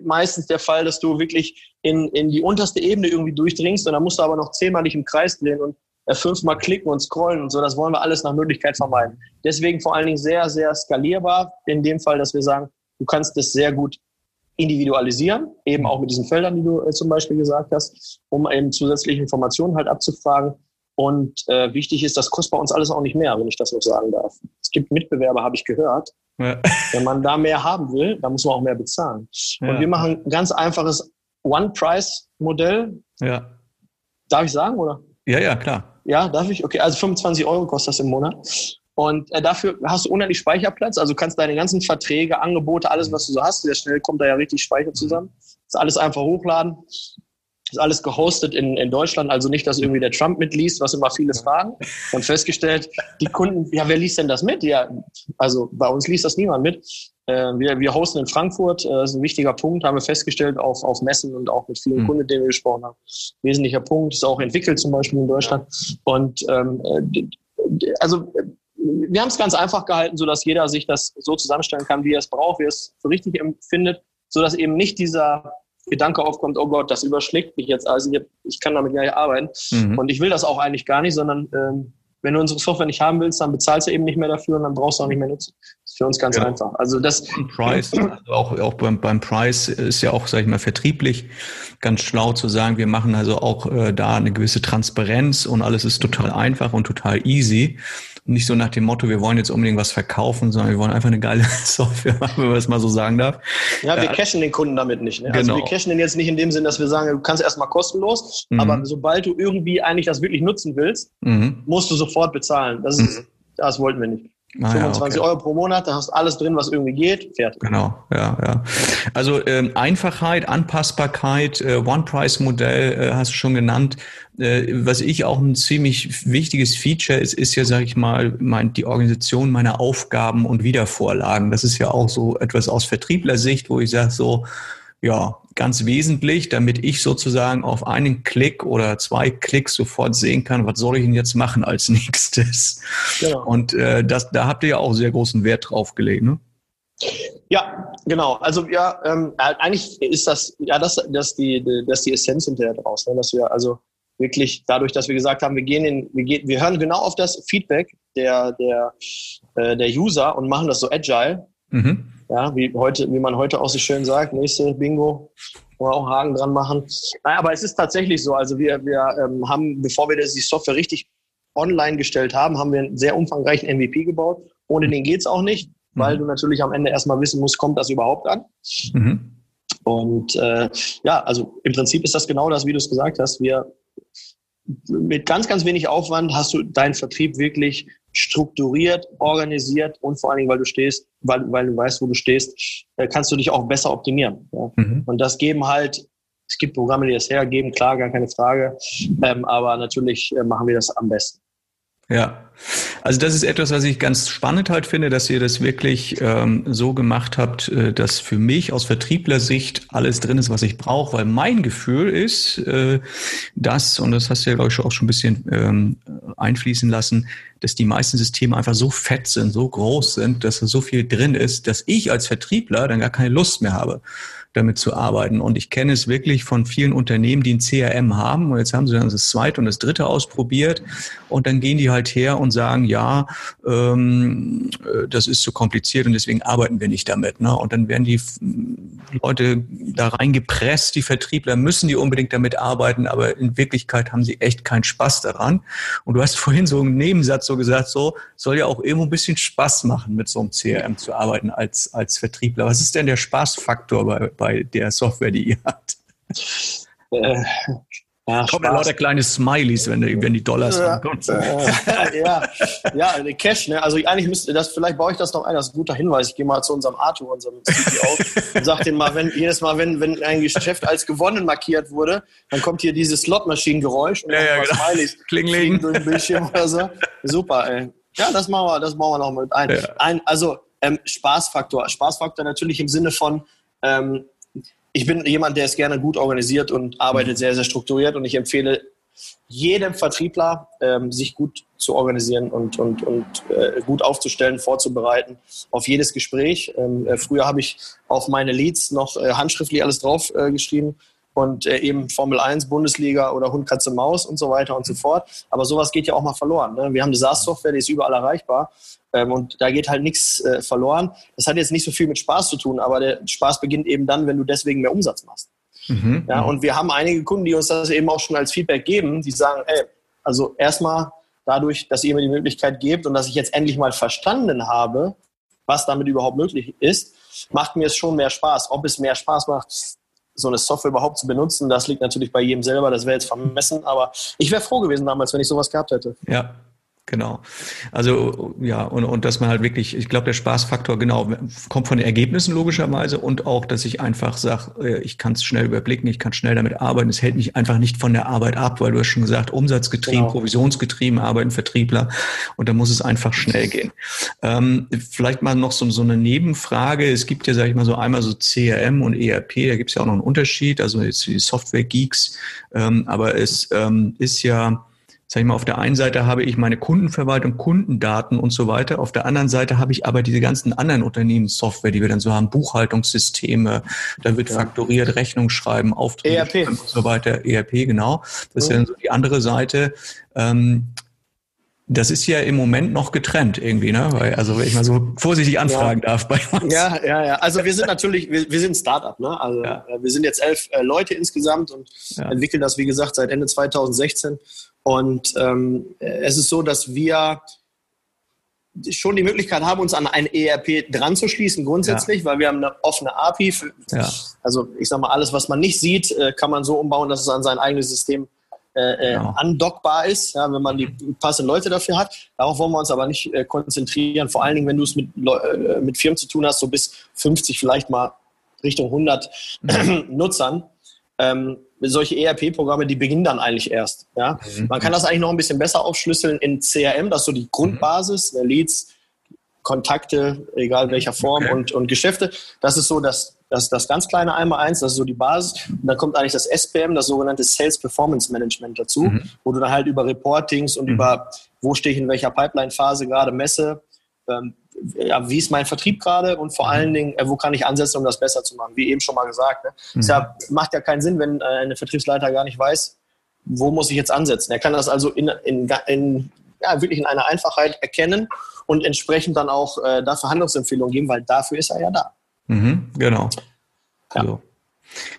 meistens der Fall, dass du wirklich in, in die unterste Ebene irgendwie durchdringst und dann musst du aber noch zehnmal dich im Kreis drehen und äh, fünfmal klicken und scrollen und so. Das wollen wir alles nach Möglichkeit vermeiden. Deswegen vor allen Dingen sehr, sehr skalierbar in dem Fall, dass wir sagen, du kannst das sehr gut individualisieren, eben auch mit diesen Feldern, die du äh, zum Beispiel gesagt hast, um eben zusätzliche Informationen halt abzufragen. Und äh, wichtig ist, das kostet bei uns alles auch nicht mehr, wenn ich das noch sagen darf. Es gibt Mitbewerber, habe ich gehört. Ja. Wenn man da mehr haben will, dann muss man auch mehr bezahlen. Ja. Und wir machen ein ganz einfaches One-Price-Modell. Ja. Darf ich sagen, oder? Ja, ja, klar. Ja, darf ich? Okay, also 25 Euro kostet das im Monat. Und äh, dafür hast du unendlich Speicherplatz. Also kannst deine ganzen Verträge, Angebote, alles, was du so hast, sehr schnell kommt da ja richtig Speicher zusammen. Das alles einfach hochladen ist alles gehostet in, in Deutschland, also nicht, dass irgendwie der Trump mitliest, was immer viele fragen. Haben festgestellt, die Kunden, ja, wer liest denn das mit? Ja, also bei uns liest das niemand mit. Äh, wir, wir hosten in Frankfurt, äh, das ist ein wichtiger Punkt, haben wir festgestellt, auf, auf Messen und auch mit vielen mhm. Kunden, mit denen wir gesprochen haben. Wesentlicher Punkt, ist auch entwickelt zum Beispiel in Deutschland. Und ähm, äh, also wir haben es ganz einfach gehalten, sodass jeder sich das so zusammenstellen kann, wie er es braucht, wie er es für richtig empfindet, sodass eben nicht dieser Gedanke aufkommt, oh Gott, das überschlägt mich jetzt, also ich kann damit gar nicht arbeiten. Mhm. Und ich will das auch eigentlich gar nicht, sondern ähm, wenn du unsere Software nicht haben willst, dann bezahlst du eben nicht mehr dafür und dann brauchst du auch nicht mehr nutzen. Für uns ganz ja. einfach. Also das Price, also auch, auch beim, beim Preis ist ja auch, sag ich mal, vertrieblich ganz schlau zu sagen, wir machen also auch äh, da eine gewisse Transparenz und alles ist total einfach und total easy nicht so nach dem Motto, wir wollen jetzt unbedingt was verkaufen, sondern wir wollen einfach eine geile Software machen, wenn man das mal so sagen darf. Ja, wir äh, cashen den Kunden damit nicht. Ne? Also genau. Also wir cashen den jetzt nicht in dem Sinn, dass wir sagen, du kannst erstmal kostenlos, mhm. aber sobald du irgendwie eigentlich das wirklich nutzen willst, mhm. musst du sofort bezahlen. Das, ist, mhm. das wollten wir nicht. Ah, 25 ja, okay. Euro pro Monat, da hast du alles drin, was irgendwie geht, fertig. Genau, ja, ja. Also ähm, Einfachheit, Anpassbarkeit, äh, One-Price-Modell äh, hast du schon genannt. Äh, was ich auch ein ziemlich wichtiges Feature ist, ist ja, sage ich mal, mein, die Organisation meiner Aufgaben und Wiedervorlagen. Das ist ja auch so etwas aus Vertriebler-Sicht, wo ich sage so, ja, ganz wesentlich, damit ich sozusagen auf einen Klick oder zwei Klicks sofort sehen kann, was soll ich denn jetzt machen als nächstes. Genau. Und äh, das, da habt ihr ja auch sehr großen Wert drauf gelegt, ne? Ja, genau. Also ja, ähm, eigentlich ist das ja das, das die, das die Essenz hinterher draus, ne? dass wir also wirklich dadurch, dass wir gesagt haben, wir gehen in, wir gehen, wir hören genau auf das Feedback der der äh, der User und machen das so agile. Mhm. Ja, wie heute, wie man heute auch so schön sagt, nächste Bingo, wo wir auch Haken dran machen. Naja, aber es ist tatsächlich so. Also wir, wir ähm, haben, bevor wir die Software richtig online gestellt haben, haben wir einen sehr umfangreichen MVP gebaut. Ohne den geht's auch nicht, mhm. weil du natürlich am Ende erstmal wissen musst, kommt das überhaupt an? Mhm. Und äh, ja, also im Prinzip ist das genau das, wie du es gesagt hast. Wir mit ganz, ganz wenig Aufwand hast du deinen Vertrieb wirklich strukturiert, organisiert und vor allen Dingen, weil du stehst, weil, weil du weißt, wo du stehst, äh, kannst du dich auch besser optimieren. Ja? Mhm. Und das geben halt, es gibt Programme, die das hergeben, klar, gar keine Frage, ähm, aber natürlich äh, machen wir das am besten. Ja, Also das ist etwas, was ich ganz spannend halt finde, dass ihr das wirklich ähm, so gemacht habt, äh, dass für mich aus Vertrieblersicht alles drin ist, was ich brauche, weil mein Gefühl ist, äh, dass, und das hast du ja, glaube ich, auch schon ein bisschen ähm, einfließen lassen, dass die meisten Systeme einfach so fett sind, so groß sind, dass da so viel drin ist, dass ich als Vertriebler dann gar keine Lust mehr habe damit zu arbeiten. Und ich kenne es wirklich von vielen Unternehmen, die ein CRM haben. Und jetzt haben sie dann das zweite und das dritte ausprobiert. Und dann gehen die halt her und sagen, ja, ähm, äh, das ist zu kompliziert und deswegen arbeiten wir nicht damit. Ne? Und dann werden die Leute da reingepresst, die Vertriebler müssen die unbedingt damit arbeiten, aber in Wirklichkeit haben sie echt keinen Spaß daran. Und du hast vorhin so einen Nebensatz so gesagt, so soll ja auch irgendwo ein bisschen Spaß machen, mit so einem CRM zu arbeiten als, als Vertriebler. Was ist denn der Spaßfaktor bei, bei der Software, die ihr habt? Äh, ja, Kommen ja lauter kleine Smileys, wenn, wenn die Dollars ja, äh, ja, ja, Cash, ne? Also eigentlich müsste das, vielleicht baue ich das noch ein, das ist ein guter Hinweis. Ich gehe mal zu unserem Arthur, unserem CTO, und sag den mal, wenn jedes Mal, wenn, wenn ein Geschäft als gewonnen markiert wurde, dann kommt hier dieses Slot-Maschinen-Geräusch und ja, ja, genau. Smileys Klingling. durch den Bildschirm oder so. Super, ey. Ja, das machen wir, das machen wir noch mit ein. Ja. ein also ähm, Spaßfaktor. Spaßfaktor natürlich im Sinne von, ähm, ich bin jemand, der ist gerne gut organisiert und arbeitet mhm. sehr, sehr strukturiert und ich empfehle jedem Vertriebler, ähm, sich gut zu organisieren und, und, und äh, gut aufzustellen, vorzubereiten auf jedes Gespräch. Ähm, äh, früher habe ich auf meine Leads noch äh, handschriftlich alles drauf äh, geschrieben und äh, eben Formel 1, Bundesliga oder Hund, Katze, Maus und so weiter und so fort. Aber sowas geht ja auch mal verloren. Ne? Wir haben eine SaaS-Software, die ist überall erreichbar ähm, und da geht halt nichts äh, verloren. Das hat jetzt nicht so viel mit Spaß zu tun, aber der Spaß beginnt eben dann, wenn du deswegen mehr Umsatz machst. Mhm, ja, mhm. und wir haben einige Kunden, die uns das eben auch schon als Feedback geben, die sagen, ey, also erstmal dadurch, dass ihr mir die Möglichkeit gebt und dass ich jetzt endlich mal verstanden habe, was damit überhaupt möglich ist, macht mir es schon mehr Spaß. Ob es mehr Spaß macht, so eine Software überhaupt zu benutzen, das liegt natürlich bei jedem selber, das wäre jetzt vermessen, aber ich wäre froh gewesen damals, wenn ich sowas gehabt hätte. Ja, Genau. Also ja, und, und dass man halt wirklich, ich glaube, der Spaßfaktor genau kommt von den Ergebnissen logischerweise und auch, dass ich einfach sage, äh, ich kann es schnell überblicken, ich kann schnell damit arbeiten. Es hält mich einfach nicht von der Arbeit ab, weil du hast schon gesagt, umsatzgetrieben, genau. provisionsgetrieben, arbeiten Vertriebler und da muss es einfach schnell gehen. Ähm, vielleicht mal noch so, so eine Nebenfrage. Es gibt ja, sage ich mal, so einmal so CRM und ERP, da gibt es ja auch noch einen Unterschied, also jetzt die Software-Geeks, ähm, aber es ähm, ist ja sag ich mal, auf der einen Seite habe ich meine Kundenverwaltung, Kundendaten und so weiter. Auf der anderen Seite habe ich aber diese ganzen anderen Unternehmenssoftware, die wir dann so haben, Buchhaltungssysteme, da wird ja. faktoriert, Rechnung schreiben, Aufträge ERP. und so weiter. ERP, genau. Das ist ja dann so die andere Seite. Ähm, das ist ja im Moment noch getrennt irgendwie, ne? Weil, also wenn ich mal so vorsichtig anfragen ja. darf bei uns. Ja, ja, ja. Also wir sind natürlich, wir, wir sind Startup, ne? Also ja. Äh, wir sind jetzt elf äh, Leute insgesamt und ja. entwickeln das, wie gesagt, seit Ende 2016. Und ähm, es ist so, dass wir schon die Möglichkeit haben, uns an ein ERP dran zu schließen, grundsätzlich, ja. weil wir haben eine offene API. Für, ja. Also ich sage mal, alles, was man nicht sieht, äh, kann man so umbauen, dass es an sein eigenes System äh, äh, genau. andockbar ist, ja, wenn man die passenden Leute dafür hat. Darauf wollen wir uns aber nicht äh, konzentrieren. Vor allen Dingen, wenn du es mit, äh, mit Firmen zu tun hast, so bis 50, vielleicht mal Richtung 100 mhm. Nutzern. Ähm, solche ERP-Programme, die beginnen dann eigentlich erst. Ja? Mhm. Man kann das eigentlich noch ein bisschen besser aufschlüsseln in CRM, das ist so die Grundbasis, mhm. Leads, Kontakte, egal welcher Form okay. und, und Geschäfte. Das ist so das, das, das ganz kleine einmal eins, das ist so die Basis. Und dann kommt eigentlich das SPM, das sogenannte Sales Performance Management dazu, mhm. wo du dann halt über Reportings und mhm. über, wo stehe ich in welcher Pipeline-Phase gerade messe, ähm, wie ist mein Vertrieb gerade und vor mhm. allen Dingen, äh, wo kann ich ansetzen, um das besser zu machen, wie eben schon mal gesagt. Ne? Mhm. Es ja, macht ja keinen Sinn, wenn äh, ein Vertriebsleiter gar nicht weiß, wo muss ich jetzt ansetzen. Er kann das also in, in, in ja, wirklich in einer Einfachheit erkennen und entsprechend dann auch äh, dafür Handlungsempfehlungen geben, weil dafür ist er ja da. Mhm, genau. Ja. So.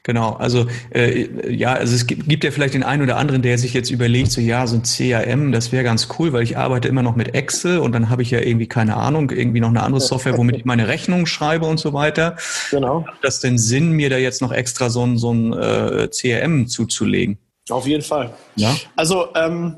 Genau, also äh, ja, also es gibt, gibt ja vielleicht den einen oder anderen, der sich jetzt überlegt, so ja, so ein CRM, das wäre ganz cool, weil ich arbeite immer noch mit Excel und dann habe ich ja irgendwie keine Ahnung, irgendwie noch eine andere Software, womit ich meine Rechnungen schreibe und so weiter. Genau. Hat das denn Sinn, mir da jetzt noch extra so ein, so ein äh, CRM zuzulegen? Auf jeden Fall. Ja. Also ähm,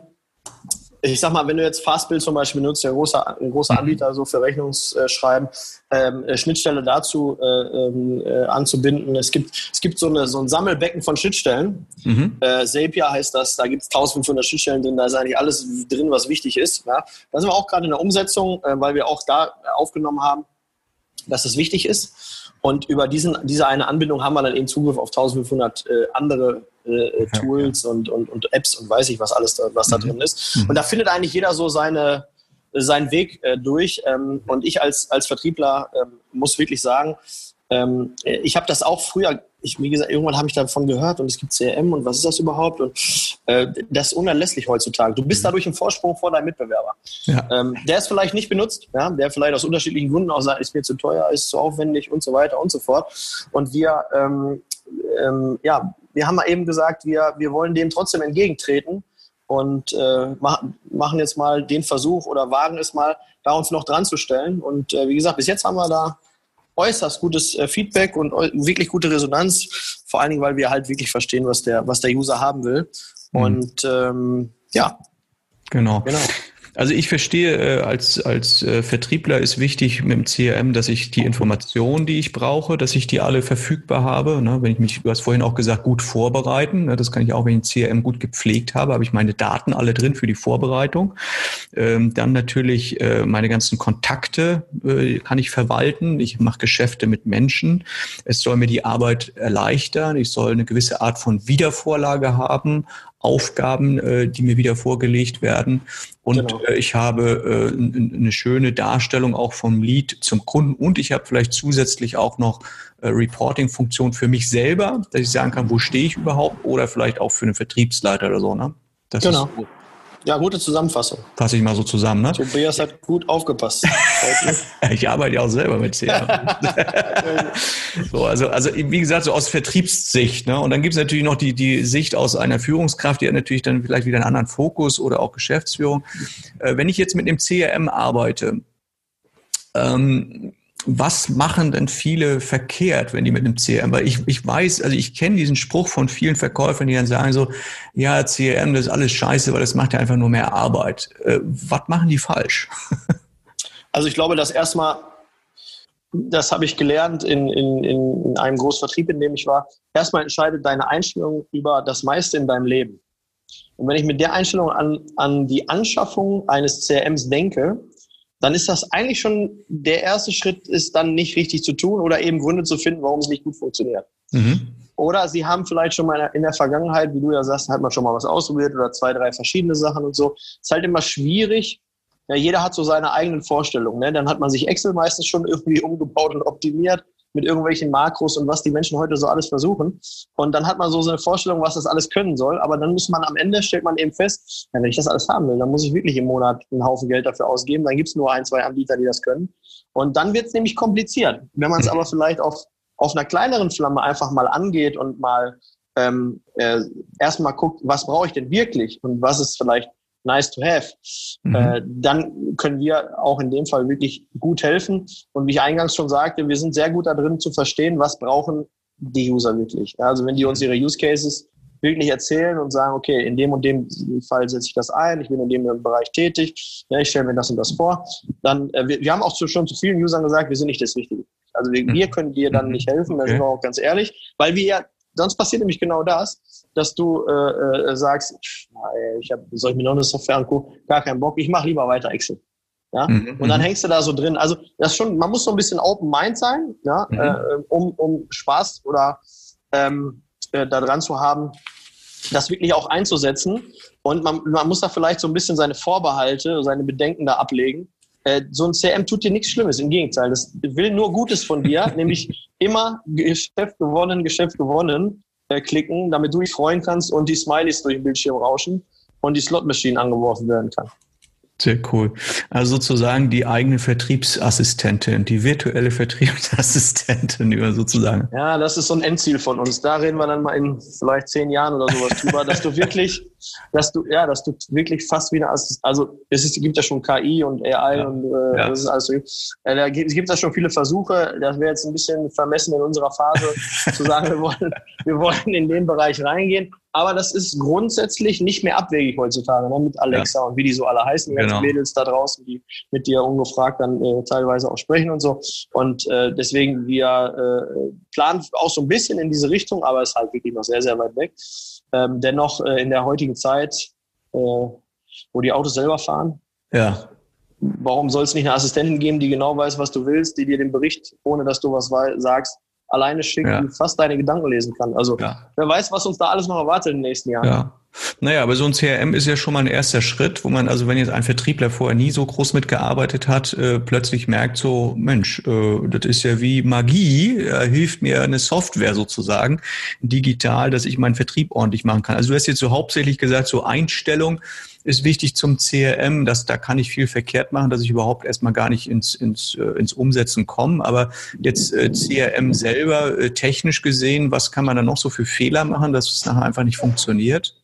ich sag mal, wenn du jetzt Fastbill zum Beispiel benutzt, der große, ein großer mhm. Anbieter so für Rechnungsschreiben, ähm, äh, Schnittstelle dazu äh, ähm, äh, anzubinden. Es gibt, es gibt so, eine, so ein Sammelbecken von Schnittstellen. Mhm. Äh, Zapier heißt das, da gibt es 1500 Schnittstellen drin, da ist eigentlich alles drin, was wichtig ist. Ja. Da sind wir auch gerade in der Umsetzung, äh, weil wir auch da aufgenommen haben, dass es wichtig ist. Und über diesen, diese eine Anbindung haben wir dann eben Zugriff auf 1500 äh, andere äh, Tools ja. Und, und, und Apps und weiß ich, was alles da, was da mhm. drin ist. Mhm. Und da findet eigentlich jeder so seine, seinen Weg äh, durch. Ähm, und ich als, als Vertriebler ähm, muss wirklich sagen, ähm, ich habe das auch früher, ich, wie gesagt, irgendwann habe ich davon gehört und es gibt CRM und was ist das überhaupt? Und äh, das ist unerlässlich heutzutage. Du bist mhm. dadurch im Vorsprung vor deinem Mitbewerber. Ja. Ähm, der ist vielleicht nicht benutzt, ja? der vielleicht aus unterschiedlichen Gründen auch sagt, ist mir zu teuer, ist zu aufwendig und so weiter und so fort. Und wir, ähm, ähm, ja, wir haben eben gesagt, wir, wir wollen dem trotzdem entgegentreten und äh, machen jetzt mal den Versuch oder wagen es mal, da uns noch dran zu stellen. Und äh, wie gesagt, bis jetzt haben wir da äußerst gutes äh, Feedback und wirklich gute Resonanz, vor allen Dingen, weil wir halt wirklich verstehen, was der, was der User haben will. Mhm. Und ähm, ja. Genau. genau. Also ich verstehe, äh, als, als äh, Vertriebler ist wichtig mit dem CRM, dass ich die Informationen, die ich brauche, dass ich die alle verfügbar habe. Ne? Wenn ich mich, du hast vorhin auch gesagt, gut vorbereiten. Ne? Das kann ich auch, wenn ich CRM gut gepflegt habe, habe ich meine Daten alle drin für die Vorbereitung. Ähm, dann natürlich äh, meine ganzen Kontakte kann ich verwalten. Ich mache Geschäfte mit Menschen. Es soll mir die Arbeit erleichtern. Ich soll eine gewisse Art von Wiedervorlage haben, Aufgaben, äh, die mir wieder vorgelegt werden. Und genau. äh, ich habe äh, eine schöne Darstellung auch vom Lead zum Kunden. Und ich habe vielleicht zusätzlich auch noch äh, Reporting-Funktion für mich selber, dass ich sagen kann, wo stehe ich überhaupt oder vielleicht auch für einen Vertriebsleiter oder so. Ne? Das genau. ist gut. Ja, gute Zusammenfassung. Fasse ich mal so zusammen, ne? Tobias hat gut aufgepasst. ich arbeite ja auch selber mit CRM. so, also, also, wie gesagt, so aus Vertriebssicht, ne? Und dann gibt es natürlich noch die, die Sicht aus einer Führungskraft, die hat natürlich dann vielleicht wieder einen anderen Fokus oder auch Geschäftsführung. Äh, wenn ich jetzt mit dem CRM arbeite, ähm, was machen denn viele verkehrt, wenn die mit einem CRM? Weil ich, ich weiß, also ich kenne diesen Spruch von vielen Verkäufern, die dann sagen so, ja, CRM, das ist alles scheiße, weil das macht ja einfach nur mehr Arbeit. Äh, was machen die falsch? Also ich glaube, dass erstmal, das habe ich gelernt in, in, in einem Großvertrieb, in dem ich war, erstmal entscheidet deine Einstellung über das meiste in deinem Leben. Und wenn ich mit der Einstellung an, an die Anschaffung eines CRMs denke, dann ist das eigentlich schon der erste Schritt, ist dann nicht richtig zu tun oder eben Gründe zu finden, warum es nicht gut funktioniert. Mhm. Oder sie haben vielleicht schon mal in der Vergangenheit, wie du ja sagst, hat man schon mal was ausprobiert oder zwei, drei verschiedene Sachen und so. Ist halt immer schwierig. Ja, jeder hat so seine eigenen Vorstellungen. Ne? Dann hat man sich Excel meistens schon irgendwie umgebaut und optimiert mit irgendwelchen Makros und was die Menschen heute so alles versuchen. Und dann hat man so eine Vorstellung, was das alles können soll. Aber dann muss man am Ende, stellt man eben fest, ja, wenn ich das alles haben will, dann muss ich wirklich im Monat einen Haufen Geld dafür ausgeben. Dann gibt es nur ein, zwei Anbieter, die das können. Und dann wird es nämlich kompliziert. Wenn man es aber vielleicht auf, auf einer kleineren Flamme einfach mal angeht und mal ähm, äh, erstmal guckt, was brauche ich denn wirklich und was ist vielleicht nice to have, mhm. äh, dann können wir auch in dem Fall wirklich gut helfen. Und wie ich eingangs schon sagte, wir sind sehr gut darin zu verstehen, was brauchen die User wirklich. Also wenn die uns ihre Use Cases wirklich erzählen und sagen, okay, in dem und dem Fall setze ich das ein, ich bin in dem Bereich tätig, ja, ich stelle mir das und das vor, dann, äh, wir, wir haben auch zu, schon zu vielen Usern gesagt, wir sind nicht das Richtige. Also wir, wir mhm. können dir dann mhm. nicht helfen, da sind wir auch ganz ehrlich, weil wir ja, sonst passiert nämlich genau das, dass du äh, äh, sagst, ich hab, soll ich mir noch eine Software angucken? Gar keinen Bock, ich mache lieber weiter Excel. Ja? Mhm. Und dann mhm. hängst du da so drin. Also das schon, man muss so ein bisschen Open Mind sein, ja? Mhm. Äh, um, um Spaß oder ähm, äh, da dran zu haben, das wirklich auch einzusetzen. Und man, man muss da vielleicht so ein bisschen seine Vorbehalte, seine Bedenken da ablegen. Äh, so ein CM tut dir nichts Schlimmes, im Gegenteil. Das will nur Gutes von dir, nämlich immer Geschäft gewonnen, Geschäft gewonnen äh, klicken, damit du dich freuen kannst und die Smileys durch den Bildschirm rauschen und die Slotmaschinen angeworfen werden kann. Sehr cool. Also sozusagen die eigene Vertriebsassistentin, die virtuelle Vertriebsassistentin, über sozusagen. Ja, das ist so ein Endziel von uns. Da reden wir dann mal in vielleicht zehn Jahren oder sowas drüber, dass du wirklich, dass du, ja, dass du wirklich fast wie eine also es ist, gibt ja schon KI und AI ja. und äh, ja. das ist alles so. Äh, da gibt, es gibt da schon viele Versuche. Das wäre jetzt ein bisschen vermessen in unserer Phase zu sagen, wir wollen, wir wollen in den Bereich reingehen. Aber das ist grundsätzlich nicht mehr abwegig heutzutage, ne, mit Alexa ja. und wie die so alle heißen, die ganzen genau. Mädels da draußen, die mit dir ungefragt dann äh, teilweise auch sprechen und so. Und äh, deswegen, wir äh, planen auch so ein bisschen in diese Richtung, aber es ist halt wirklich noch sehr, sehr weit weg. Ähm, dennoch äh, in der heutigen Zeit, äh, wo die Autos selber fahren, ja. warum soll es nicht eine Assistentin geben, die genau weiß, was du willst, die dir den Bericht, ohne dass du was sagst, alleine schickt ja. und fast deine Gedanken lesen kann. Also ja. wer weiß, was uns da alles noch erwartet in den nächsten Jahren. Ja. Naja, aber so ein CRM ist ja schon mal ein erster Schritt, wo man, also wenn jetzt ein Vertriebler vorher nie so groß mitgearbeitet hat, äh, plötzlich merkt so, Mensch, äh, das ist ja wie Magie, äh, hilft mir eine Software sozusagen, digital, dass ich meinen Vertrieb ordentlich machen kann. Also du hast jetzt so hauptsächlich gesagt, so Einstellung, ist wichtig zum CRM, dass da kann ich viel verkehrt machen, dass ich überhaupt erstmal gar nicht ins, ins, äh, ins Umsetzen komme. Aber jetzt äh, CRM selber, äh, technisch gesehen, was kann man da noch so für Fehler machen, dass es nachher einfach nicht funktioniert?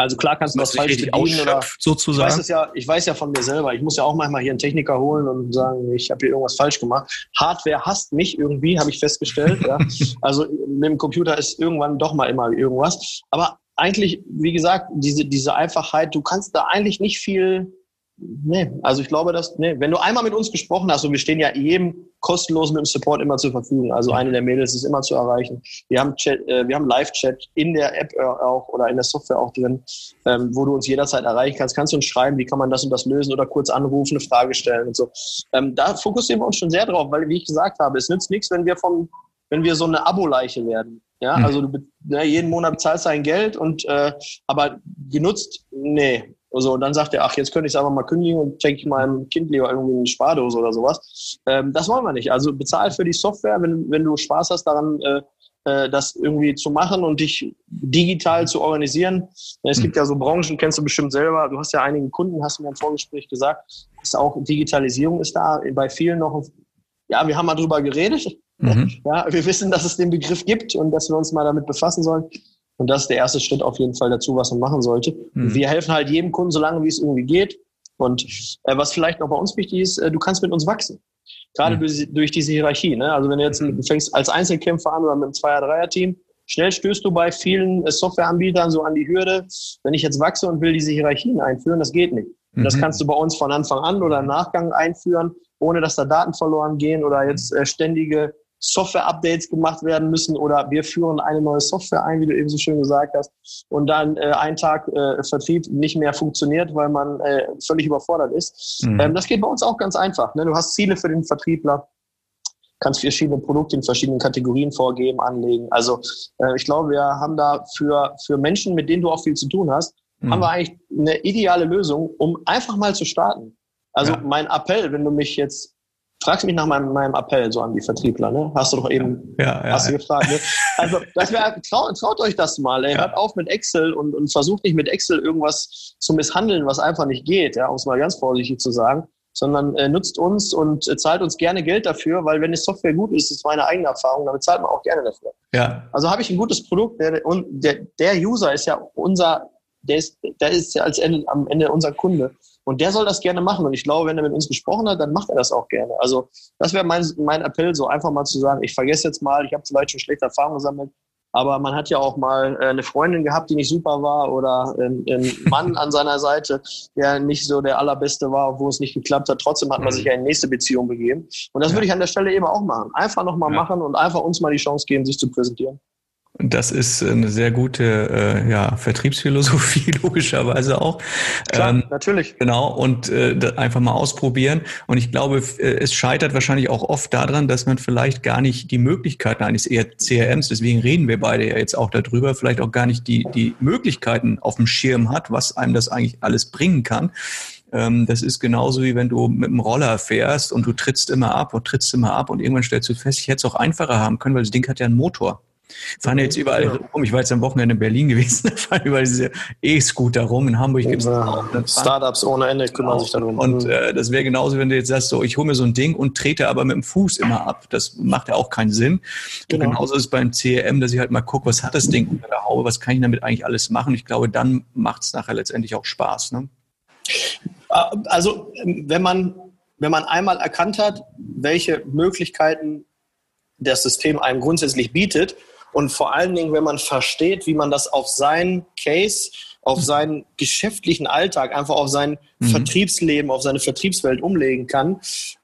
Also klar kannst du das falsch bedienen oder sozusagen. Ich weiß, ja, ich weiß ja von mir selber. Ich muss ja auch manchmal hier einen Techniker holen und sagen, ich habe hier irgendwas falsch gemacht. Hardware hasst mich irgendwie, habe ich festgestellt. ja. Also mit dem Computer ist irgendwann doch mal immer irgendwas. Aber eigentlich, wie gesagt, diese, diese Einfachheit, du kannst da eigentlich nicht viel, nee, also ich glaube, dass, nee, wenn du einmal mit uns gesprochen hast und wir stehen ja jedem kostenlos mit dem Support immer zur Verfügung, also eine der Mädels ist immer zu erreichen. Wir haben Chat, äh, wir haben Live-Chat in der App auch oder in der Software auch drin, ähm, wo du uns jederzeit erreichen kannst. Kannst du uns schreiben, wie kann man das und das lösen oder kurz anrufen, eine Frage stellen und so. Ähm, da fokussieren wir uns schon sehr drauf, weil, wie ich gesagt habe, es nützt nichts, wenn wir vom, wenn wir so eine Abo-Leiche werden. Ja, mhm. also du ne, jeden Monat bezahlst dein Geld und äh, aber genutzt, nee. Also dann sagt er, ach, jetzt könnte ich es einfach mal kündigen und schenke ich meinem Kind lieber irgendwie eine Spardose oder sowas. Ähm, das wollen wir nicht. Also bezahl für die Software, wenn, wenn du Spaß hast daran, äh, äh, das irgendwie zu machen und dich digital zu organisieren. Es gibt ja so Branchen, kennst du bestimmt selber. Du hast ja einige Kunden, hast du mir im Vorgespräch gesagt, ist auch Digitalisierung ist da bei vielen noch. Ja, wir haben mal drüber geredet. Mhm. Ja, wir wissen, dass es den Begriff gibt und dass wir uns mal damit befassen sollen. Und das ist der erste Schritt auf jeden Fall dazu, was man machen sollte. Mhm. Wir helfen halt jedem Kunden so lange, wie es irgendwie geht. Und äh, was vielleicht noch bei uns wichtig ist, äh, du kannst mit uns wachsen. Gerade mhm. durch, durch, diese Hierarchie. Ne? Also wenn du jetzt du fängst als Einzelkämpfer an oder mit einem Zweier-, Dreier-Team, schnell stößt du bei vielen äh, Softwareanbietern so an die Hürde, wenn ich jetzt wachse und will diese Hierarchien einführen, das geht nicht. Mhm. Das kannst du bei uns von Anfang an oder im Nachgang einführen, ohne dass da Daten verloren gehen oder jetzt äh, ständige Software-Updates gemacht werden müssen oder wir führen eine neue Software ein, wie du eben so schön gesagt hast, und dann äh, ein Tag äh, Vertrieb nicht mehr funktioniert, weil man äh, völlig überfordert ist. Mhm. Ähm, das geht bei uns auch ganz einfach. Ne? Du hast Ziele für den Vertriebler, kannst verschiedene Produkte in verschiedenen Kategorien vorgeben, anlegen. Also äh, ich glaube, wir haben da für, für Menschen, mit denen du auch viel zu tun hast, mhm. haben wir eigentlich eine ideale Lösung, um einfach mal zu starten. Also ja. mein Appell, wenn du mich jetzt fragst mich nach meinem, meinem Appell so an die Vertriebler, ne? Hast du doch eben ja, ja, hast du gefragt, ne? Also das wär, traut, traut euch das mal, ey. Hört auf mit Excel und, und versucht nicht mit Excel irgendwas zu misshandeln, was einfach nicht geht, ja, um es mal ganz vorsichtig zu sagen, sondern äh, nutzt uns und äh, zahlt uns gerne Geld dafür, weil wenn die Software gut ist, ist meine eigene Erfahrung, damit zahlt man auch gerne dafür. Ja. Also habe ich ein gutes Produkt, der, und der, der User ist ja unser, der ist, der ist ja als Ende, am Ende unser Kunde. Und der soll das gerne machen. Und ich glaube, wenn er mit uns gesprochen hat, dann macht er das auch gerne. Also das wäre mein, mein Appell, so einfach mal zu sagen, ich vergesse jetzt mal, ich habe vielleicht schon schlechte Erfahrungen gesammelt, aber man hat ja auch mal äh, eine Freundin gehabt, die nicht super war oder einen, Mann an seiner Seite, der nicht so der allerbeste war, wo es nicht geklappt hat. Trotzdem hat man sich ja in die nächste Beziehung begeben. Und das ja. würde ich an der Stelle eben auch machen. Einfach nochmal ja. machen und einfach uns mal die Chance geben, sich zu präsentieren. Das ist eine sehr gute äh, ja, Vertriebsphilosophie, logischerweise auch. Klar, ähm, natürlich. Genau, und äh, einfach mal ausprobieren. Und ich glaube, äh, es scheitert wahrscheinlich auch oft daran, dass man vielleicht gar nicht die Möglichkeiten eines CRMs, deswegen reden wir beide ja jetzt auch darüber, vielleicht auch gar nicht die, die Möglichkeiten auf dem Schirm hat, was einem das eigentlich alles bringen kann. Ähm, das ist genauso wie wenn du mit dem Roller fährst und du trittst immer ab und trittst immer ab und irgendwann stellst du fest, ich hätte es auch einfacher haben können, weil das Ding hat ja einen Motor. Fahren jetzt überall ja. rum. Ich war jetzt am Wochenende in Berlin gewesen, da fahren überall diese E-Scooter rum. In Hamburg gibt es ja, Startups ohne Ende kümmern genau. sich darum. Und mhm. äh, das wäre genauso, wenn du jetzt sagst, so ich hole mir so ein Ding und trete aber mit dem Fuß immer ab. Das macht ja auch keinen Sinn. Genau. Und genauso ist es beim CRM, dass ich halt mal gucke, was hat das Ding unter der Haube, was kann ich damit eigentlich alles machen. Ich glaube, dann macht es nachher letztendlich auch Spaß. Ne? Also wenn man, wenn man einmal erkannt hat, welche Möglichkeiten das System einem grundsätzlich bietet und vor allen Dingen, wenn man versteht, wie man das auf seinen Case, auf mhm. seinen geschäftlichen Alltag, einfach auf sein mhm. Vertriebsleben, auf seine Vertriebswelt umlegen kann,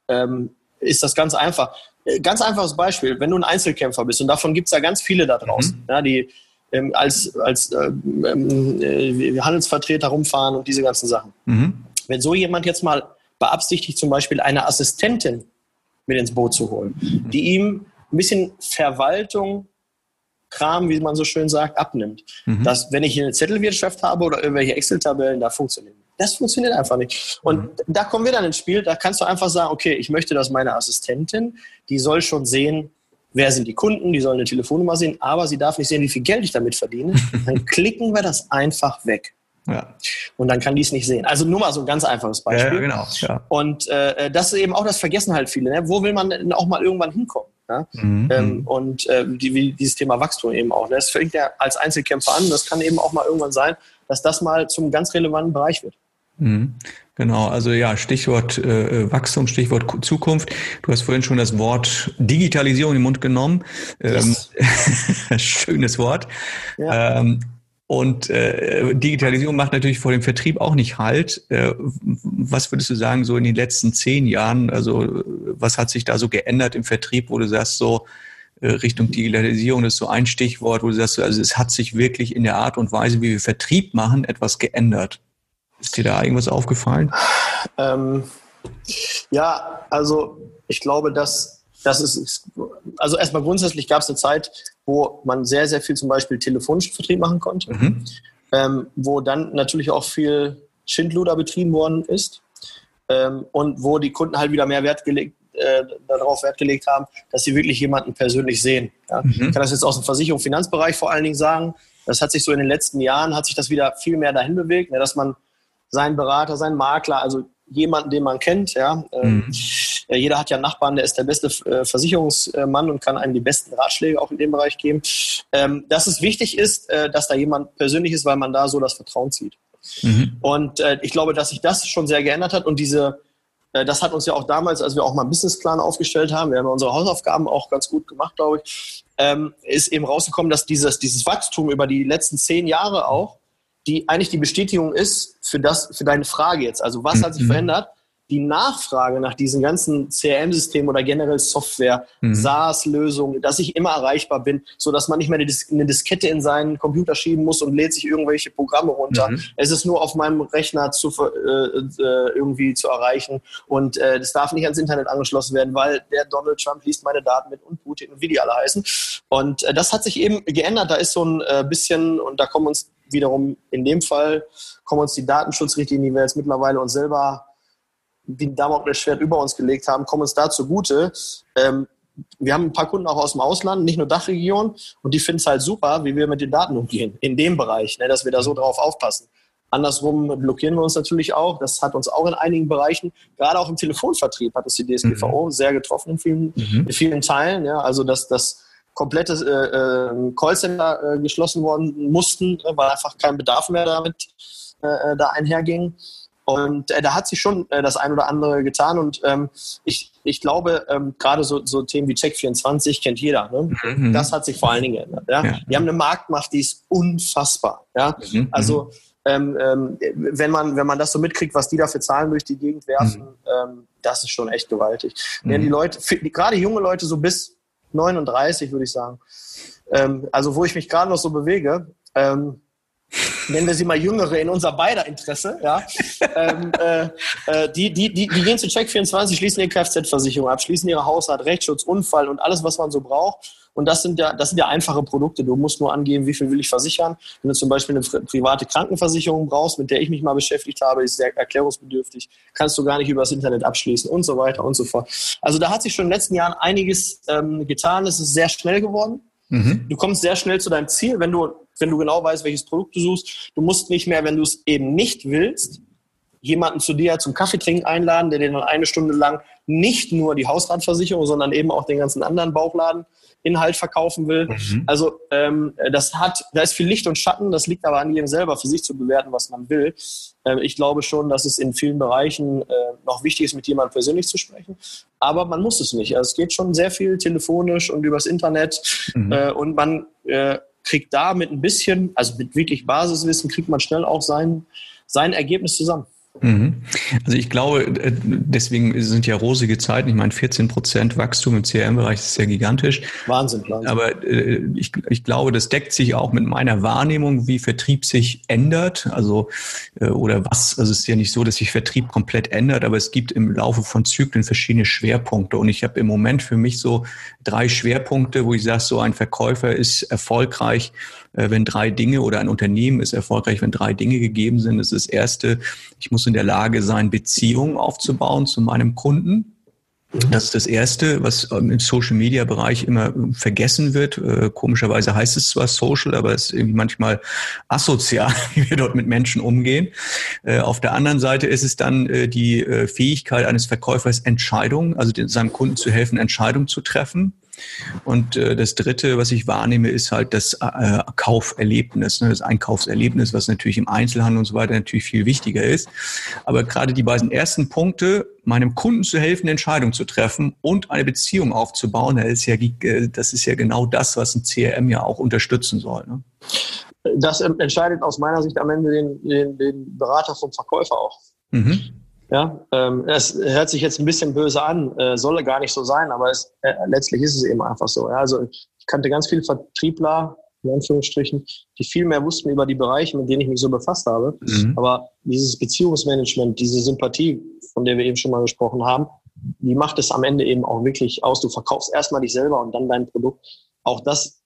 ähm, ist das ganz einfach. Äh, ganz einfaches Beispiel, wenn du ein Einzelkämpfer bist, und davon gibt es ja ganz viele da draußen, mhm. ja, die ähm, als, als ähm, äh, Handelsvertreter rumfahren und diese ganzen Sachen. Mhm. Wenn so jemand jetzt mal beabsichtigt, zum Beispiel eine Assistentin mit ins Boot zu holen, mhm. die ihm ein bisschen Verwaltung, Kram, wie man so schön sagt, abnimmt. Mhm. Dass, wenn ich eine Zettelwirtschaft habe oder irgendwelche Excel-Tabellen, da funktionieren. Das funktioniert einfach nicht. Und mhm. da kommen wir dann ins Spiel, da kannst du einfach sagen, okay, ich möchte, dass meine Assistentin, die soll schon sehen, wer sind die Kunden, die sollen eine Telefonnummer sehen, aber sie darf nicht sehen, wie viel Geld ich damit verdiene. Dann klicken wir das einfach weg. Ja. Und dann kann die es nicht sehen. Also nur mal so ein ganz einfaches Beispiel. Ja, genau. Ja. Und äh, das ist eben auch das vergessen halt viele. Ne? Wo will man denn auch mal irgendwann hinkommen? Ja? Mhm. Ähm, und äh, die, wie dieses Thema Wachstum eben auch. Ne? Das fängt ja als Einzelkämpfer an. Das kann eben auch mal irgendwann sein, dass das mal zum ganz relevanten Bereich wird. Mhm. Genau, also ja, Stichwort äh, Wachstum, Stichwort Zukunft. Du hast vorhin schon das Wort Digitalisierung im Mund genommen. Ähm, yes. schönes Wort. Ja. Ähm, und äh, Digitalisierung macht natürlich vor dem Vertrieb auch nicht Halt. Äh, was würdest du sagen, so in den letzten zehn Jahren, also was hat sich da so geändert im Vertrieb, wo du sagst, so äh, Richtung Digitalisierung ist so ein Stichwort, wo du sagst, also es hat sich wirklich in der Art und Weise, wie wir Vertrieb machen, etwas geändert. Ist dir da irgendwas aufgefallen? Ähm, ja, also ich glaube, dass das ist, also erstmal grundsätzlich gab es eine Zeit, wo man sehr, sehr viel zum Beispiel telefonischen Vertrieb machen konnte, mhm. ähm, wo dann natürlich auch viel Schindluder betrieben worden ist ähm, und wo die Kunden halt wieder mehr Wert gelegt, äh, darauf Wert gelegt haben, dass sie wirklich jemanden persönlich sehen. Ja? Mhm. Ich kann das jetzt aus dem Versicherung- und Finanzbereich vor allen Dingen sagen. Das hat sich so in den letzten Jahren, hat sich das wieder viel mehr dahin bewegt, ne, dass man seinen Berater, seinen Makler, also jemanden, den man kennt, ja, ähm, mhm jeder hat ja einen Nachbarn, der ist der beste äh, Versicherungsmann und kann einem die besten Ratschläge auch in dem Bereich geben. Ähm, dass es wichtig ist, äh, dass da jemand persönlich ist, weil man da so das Vertrauen zieht. Mhm. Und äh, ich glaube, dass sich das schon sehr geändert hat und diese das hat uns ja auch damals, als wir auch mal einen Businessplan aufgestellt haben, wir haben unsere Hausaufgaben auch ganz gut gemacht, glaube ich, ähm, ist eben rausgekommen, dass dieses, dieses Wachstum über die letzten zehn Jahre auch, die eigentlich die Bestätigung ist für das, für deine Frage jetzt. Also was hat sich mhm. verändert? Die Nachfrage nach diesen ganzen CRM-Systemen oder generell Software, mhm. SaaS-Lösungen, dass ich immer erreichbar bin, so dass man nicht mehr eine, Dis eine, Diskette in seinen Computer schieben muss und lädt sich irgendwelche Programme runter. Mhm. Es ist nur auf meinem Rechner zu, äh, äh, irgendwie zu erreichen und äh, das darf nicht ans Internet angeschlossen werden, weil der Donald Trump liest meine Daten mit und Putin und wie die alle heißen. Und äh, das hat sich eben geändert. Da ist so ein äh, bisschen, und da kommen uns wiederum in dem Fall, kommen uns die Datenschutzrichtlinien, die wir jetzt mittlerweile uns selber wie ein Damoklesschwert über uns gelegt haben, kommen uns da zugute. Ähm, wir haben ein paar Kunden auch aus dem Ausland, nicht nur Dachregion, und die finden es halt super, wie wir mit den Daten umgehen, in dem Bereich, ne, dass wir da so drauf aufpassen. Andersrum blockieren wir uns natürlich auch. Das hat uns auch in einigen Bereichen, gerade auch im Telefonvertrieb, hat es die DSGVO mhm. sehr getroffen in vielen, mhm. in vielen Teilen. Ja, also dass das komplette äh, äh, Callcenter äh, geschlossen worden mussten, weil einfach kein Bedarf mehr damit äh, äh da einherging. Und äh, da hat sich schon äh, das ein oder andere getan. Und ähm, ich, ich glaube, ähm, gerade so, so Themen wie Check24 kennt jeder. Ne? Mhm. Das hat sich vor allen Dingen geändert. Ja? ja? Die haben eine Marktmacht, die ist unfassbar. Ja? Mhm. Also ähm, ähm, wenn, man, wenn man das so mitkriegt, was die da für Zahlen durch die Gegend werfen, mhm. ähm, das ist schon echt gewaltig. Mhm. Ja, die Leute, die, gerade junge Leute so bis 39, würde ich sagen. Ähm, also wo ich mich gerade noch so bewege, ähm, nennen wir sie mal Jüngere in unser beider Interesse, ja, ähm, äh, äh, die, die, die, die gehen zu Check24, schließen ihre Kfz-Versicherung ab, schließen ihre Haushalt, Rechtsschutz, Unfall und alles, was man so braucht. Und das sind ja, das sind ja einfache Produkte. Du musst nur angeben, wie viel will ich versichern. Wenn du zum Beispiel eine private Krankenversicherung brauchst, mit der ich mich mal beschäftigt habe, ist sehr erklärungsbedürftig, kannst du gar nicht über das Internet abschließen und so weiter und so fort. Also da hat sich schon in den letzten Jahren einiges ähm, getan. Es ist sehr schnell geworden. Mhm. Du kommst sehr schnell zu deinem Ziel, wenn du, wenn du genau weißt, welches Produkt du suchst. Du musst nicht mehr, wenn du es eben nicht willst, jemanden zu dir zum Kaffee trinken einladen, der dir dann eine Stunde lang nicht nur die Hausratversicherung, sondern eben auch den ganzen anderen Bauchladen Inhalt verkaufen will. Mhm. Also ähm, das hat, da ist viel Licht und Schatten, das liegt aber an jedem selber für sich zu bewerten, was man will. Ähm, ich glaube schon, dass es in vielen Bereichen äh, noch wichtig ist, mit jemandem persönlich zu sprechen. Aber man muss es nicht. Also es geht schon sehr viel telefonisch und übers Internet mhm. äh, und man äh, kriegt da mit ein bisschen, also mit wirklich Basiswissen, kriegt man schnell auch sein, sein Ergebnis zusammen. Mhm. Also ich glaube, deswegen sind ja rosige Zeiten. Ich meine, 14 Prozent Wachstum im CRM-Bereich ist ja gigantisch. Wahnsinn, Wahnsinn. Aber äh, ich, ich glaube, das deckt sich auch mit meiner Wahrnehmung, wie Vertrieb sich ändert. Also äh, oder was. Also es ist ja nicht so, dass sich Vertrieb komplett ändert, aber es gibt im Laufe von Zyklen verschiedene Schwerpunkte. Und ich habe im Moment für mich so drei Schwerpunkte, wo ich sage, so ein Verkäufer ist erfolgreich, wenn drei Dinge oder ein Unternehmen ist erfolgreich, wenn drei Dinge gegeben sind. Das ist das erste, ich muss in der Lage sein, Beziehungen aufzubauen zu meinem Kunden. Das ist das Erste, was im Social-Media-Bereich immer vergessen wird. Äh, komischerweise heißt es zwar Social, aber es ist irgendwie manchmal asozial, wie wir dort mit Menschen umgehen. Äh, auf der anderen Seite ist es dann die Fähigkeit eines Verkäufers, Entscheidungen, also seinem Kunden zu helfen, Entscheidungen zu treffen. Und äh, das Dritte, was ich wahrnehme, ist halt das äh, Kauferlebnis, ne, das Einkaufserlebnis, was natürlich im Einzelhandel und so weiter natürlich viel wichtiger ist. Aber gerade die beiden ersten Punkte, meinem Kunden zu helfen, eine Entscheidung zu treffen und eine Beziehung aufzubauen, das ist ja, äh, das ist ja genau das, was ein CRM ja auch unterstützen soll. Ne? Das entscheidet aus meiner Sicht am Ende den, den, den Berater vom Verkäufer auch. Mhm. Ja, ähm, es hört sich jetzt ein bisschen böse an, äh, solle gar nicht so sein, aber es, äh, letztlich ist es eben einfach so. Ja? Also ich kannte ganz viele Vertriebler, in Anführungsstrichen, die viel mehr wussten über die Bereiche, mit denen ich mich so befasst habe. Mhm. Aber dieses Beziehungsmanagement, diese Sympathie, von der wir eben schon mal gesprochen haben, die macht es am Ende eben auch wirklich aus. Du verkaufst erstmal dich selber und dann dein Produkt. Auch das,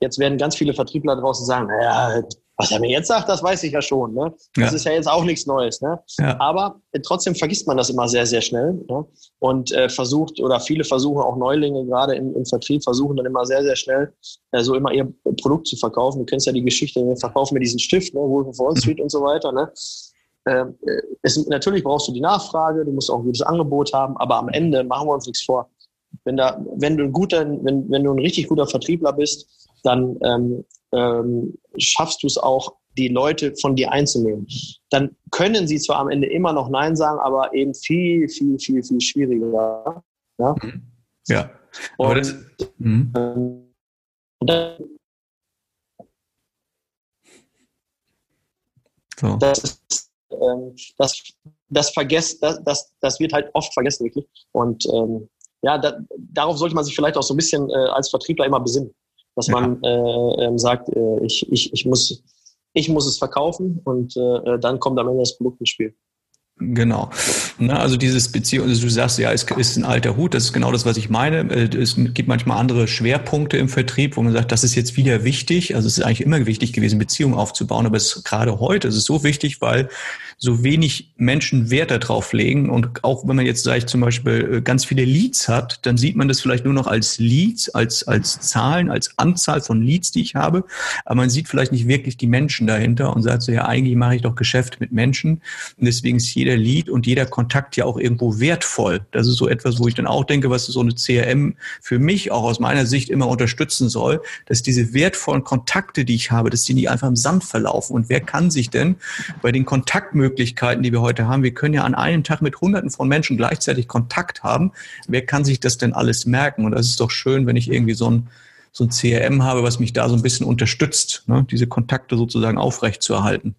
jetzt werden ganz viele Vertriebler draußen sagen, naja, was er mir jetzt sagt, das weiß ich ja schon. Ne? Das ja. ist ja jetzt auch nichts Neues. Ne? Ja. Aber äh, trotzdem vergisst man das immer sehr, sehr schnell. Ne? Und äh, versucht, oder viele versuchen, auch Neulinge gerade im, im Vertrieb, versuchen dann immer sehr, sehr schnell äh, so immer ihr Produkt zu verkaufen. Du kennst ja die Geschichte, wir verkaufen mir diesen Stift, ne? Wolf of Wall Street mhm. und so weiter. Ne? Ähm, äh, es, natürlich brauchst du die Nachfrage, du musst auch ein gutes Angebot haben, aber am Ende machen wir uns nichts vor. Wenn, da, wenn, du, ein guter, wenn, wenn du ein richtig guter Vertriebler bist, dann ähm, ähm, schaffst du es auch, die Leute von dir einzunehmen. Dann können sie zwar am Ende immer noch Nein sagen, aber eben viel, viel, viel, viel schwieriger. Ja. Mhm. ja. Aber das, mhm. ähm, so. das, ist, ähm, das, das, vergesst, das, das, das wird halt oft vergessen, wirklich. Und ähm, ja, da, darauf sollte man sich vielleicht auch so ein bisschen äh, als Vertriebler immer besinnen dass ja. man äh, ähm, sagt, äh, ich, ich, ich, muss, ich muss es verkaufen und äh, dann kommt am Ende das Produkt ins Spiel. Genau. Na, also dieses Beziehung, also du sagst ja, es ist ein alter Hut, das ist genau das, was ich meine. Äh, es gibt manchmal andere Schwerpunkte im Vertrieb, wo man sagt, das ist jetzt wieder wichtig. Also es ist eigentlich immer wichtig gewesen, Beziehungen aufzubauen, aber es ist gerade heute es ist so wichtig, weil so wenig Menschen Wert darauf legen. Und auch wenn man jetzt, sage ich zum Beispiel, äh, ganz viele Leads hat, dann sieht man das vielleicht nur noch als Leads, als, als Zahlen, als Anzahl von Leads, die ich habe. Aber man sieht vielleicht nicht wirklich die Menschen dahinter und sagt so, ja, eigentlich mache ich doch Geschäfte mit Menschen. Und deswegen ist jeder Lead und jeder Kontakt ja auch irgendwo wertvoll. Das ist so etwas, wo ich dann auch denke, was so eine CRM für mich auch aus meiner Sicht immer unterstützen soll, dass diese wertvollen Kontakte, die ich habe, dass die nicht einfach im Sand verlaufen. Und wer kann sich denn bei den Kontaktmöglichkeiten Möglichkeiten, die wir heute haben. Wir können ja an einem Tag mit Hunderten von Menschen gleichzeitig Kontakt haben. Wer kann sich das denn alles merken? Und das ist doch schön, wenn ich irgendwie so ein, so ein CRM habe, was mich da so ein bisschen unterstützt, ne? diese Kontakte sozusagen aufrechtzuerhalten.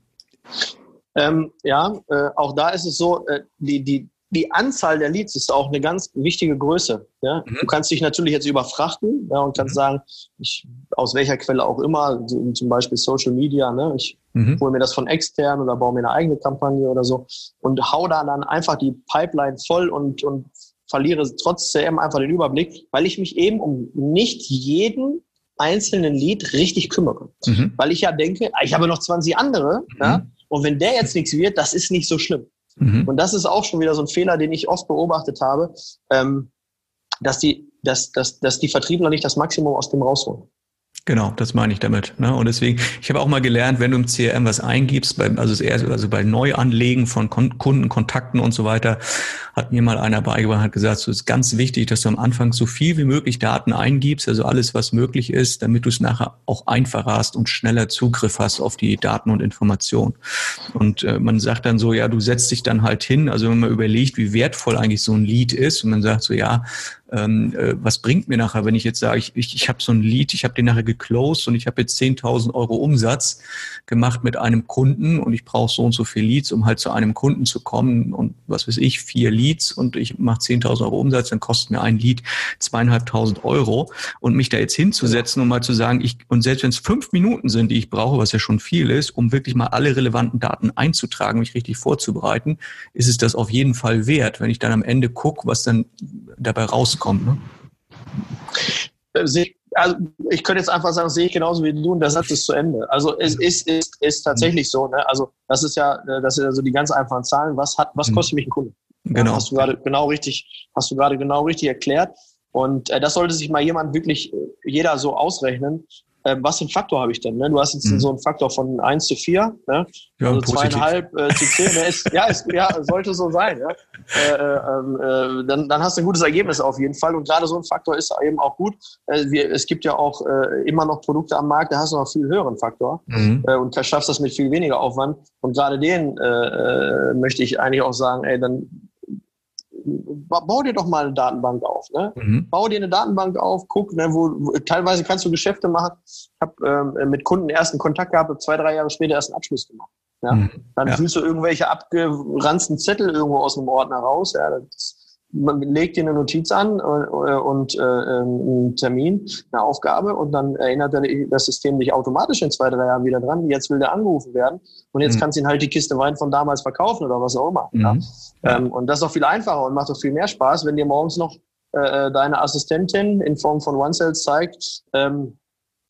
Ähm, ja, äh, auch da ist es so, äh, die, die, die Anzahl der Leads ist auch eine ganz wichtige Größe. Ja? Mhm. Du kannst dich natürlich jetzt überfrachten ja, und kannst mhm. sagen, ich, aus welcher Quelle auch immer, zum Beispiel Social Media, ne? ich mhm. hole mir das von extern oder baue mir eine eigene Kampagne oder so und hau da dann einfach die Pipeline voll und, und verliere trotz CM einfach den Überblick, weil ich mich eben um nicht jeden einzelnen Lead richtig kümmere. Mhm. Weil ich ja denke, ich habe noch 20 andere ja? Mhm. und wenn der jetzt nichts wird, das ist nicht so schlimm. Mhm. Und das ist auch schon wieder so ein Fehler, den ich oft beobachtet habe, ähm, dass, die, dass, dass, dass die Vertriebler nicht das Maximum aus dem rausholen. Genau, das meine ich damit. Ne? Und deswegen, ich habe auch mal gelernt, wenn du im CRM was eingibst, bei, also, eher, also bei Neuanlegen von Kon Kundenkontakten und so weiter, hat mir mal einer beigebracht, hat gesagt, es ist ganz wichtig, dass du am Anfang so viel wie möglich Daten eingibst, also alles, was möglich ist, damit du es nachher auch einfacher hast und schneller Zugriff hast auf die Daten und Informationen. Und äh, man sagt dann so, ja, du setzt dich dann halt hin, also wenn man überlegt, wie wertvoll eigentlich so ein Lied ist, und man sagt so, ja, ähm, äh, was bringt mir nachher, wenn ich jetzt sage, ich, ich, ich habe so ein Lied, ich habe den nachher geclosed und ich habe jetzt 10.000 Euro Umsatz gemacht mit einem Kunden und ich brauche so und so viel Leads, um halt zu einem Kunden zu kommen und was weiß ich, vier Leads und ich mache 10.000 Euro Umsatz, dann kostet mir ein Lead zweieinhalbtausend Euro und mich da jetzt hinzusetzen und mal zu sagen, ich, und selbst wenn es fünf Minuten sind, die ich brauche, was ja schon viel ist, um wirklich mal alle relevanten Daten einzutragen, mich richtig vorzubereiten, ist es das auf jeden Fall wert, wenn ich dann am Ende gucke, was dann dabei rauskommt. Ne? also ich könnte jetzt einfach sagen, sehe ich genauso wie du und der Satz ist zu Ende. Also es ist, ist, ist tatsächlich so. Ne? Also das ist ja, das sind also die ganz einfachen Zahlen. Was hat, was mhm. kostet mich ein Kunde? Genau. hast du gerade genau richtig, hast du gerade genau richtig erklärt. Und äh, das sollte sich mal jemand wirklich, äh, jeder so ausrechnen, äh, was für einen Faktor habe ich denn? Ne? Du hast jetzt mhm. so einen Faktor von 1 zu 4, ne? ja, also zweieinhalb äh, zu 10. Ne? Ist, ja, ist, ja, sollte so sein. Ja? Äh, äh, ähm, äh, dann, dann hast du ein gutes Ergebnis auf jeden Fall. Und gerade so ein Faktor ist eben auch gut. Äh, wir, es gibt ja auch äh, immer noch Produkte am Markt, da hast du noch viel höheren Faktor mhm. äh, und schaffst das mit viel weniger Aufwand. Und gerade den möchte ich eigentlich auch sagen, ey, dann bau dir doch mal eine Datenbank auf. Ne? Mhm. Bau dir eine Datenbank auf, guck, ne, wo, wo teilweise kannst du Geschäfte machen. Ich habe ähm, mit Kunden ersten Kontakt gehabt, zwei, drei Jahre später erst einen Abschluss gemacht. Ja? Mhm. Dann ja. fühlst du irgendwelche abgeranzten Zettel irgendwo aus dem Ordner raus. Ja? Das, legt dir eine Notiz an äh, und äh, einen Termin, eine Aufgabe und dann erinnert das System dich automatisch in zwei, drei Jahren wieder dran. Jetzt will der angerufen werden und jetzt mhm. kannst du ihn halt die Kiste Wein von damals verkaufen oder was auch immer. Mhm. Ja? Ähm, und das ist doch viel einfacher und macht doch viel mehr Spaß, wenn dir morgens noch äh, äh deine Assistentin in Form von OneSales zeigt, ähm,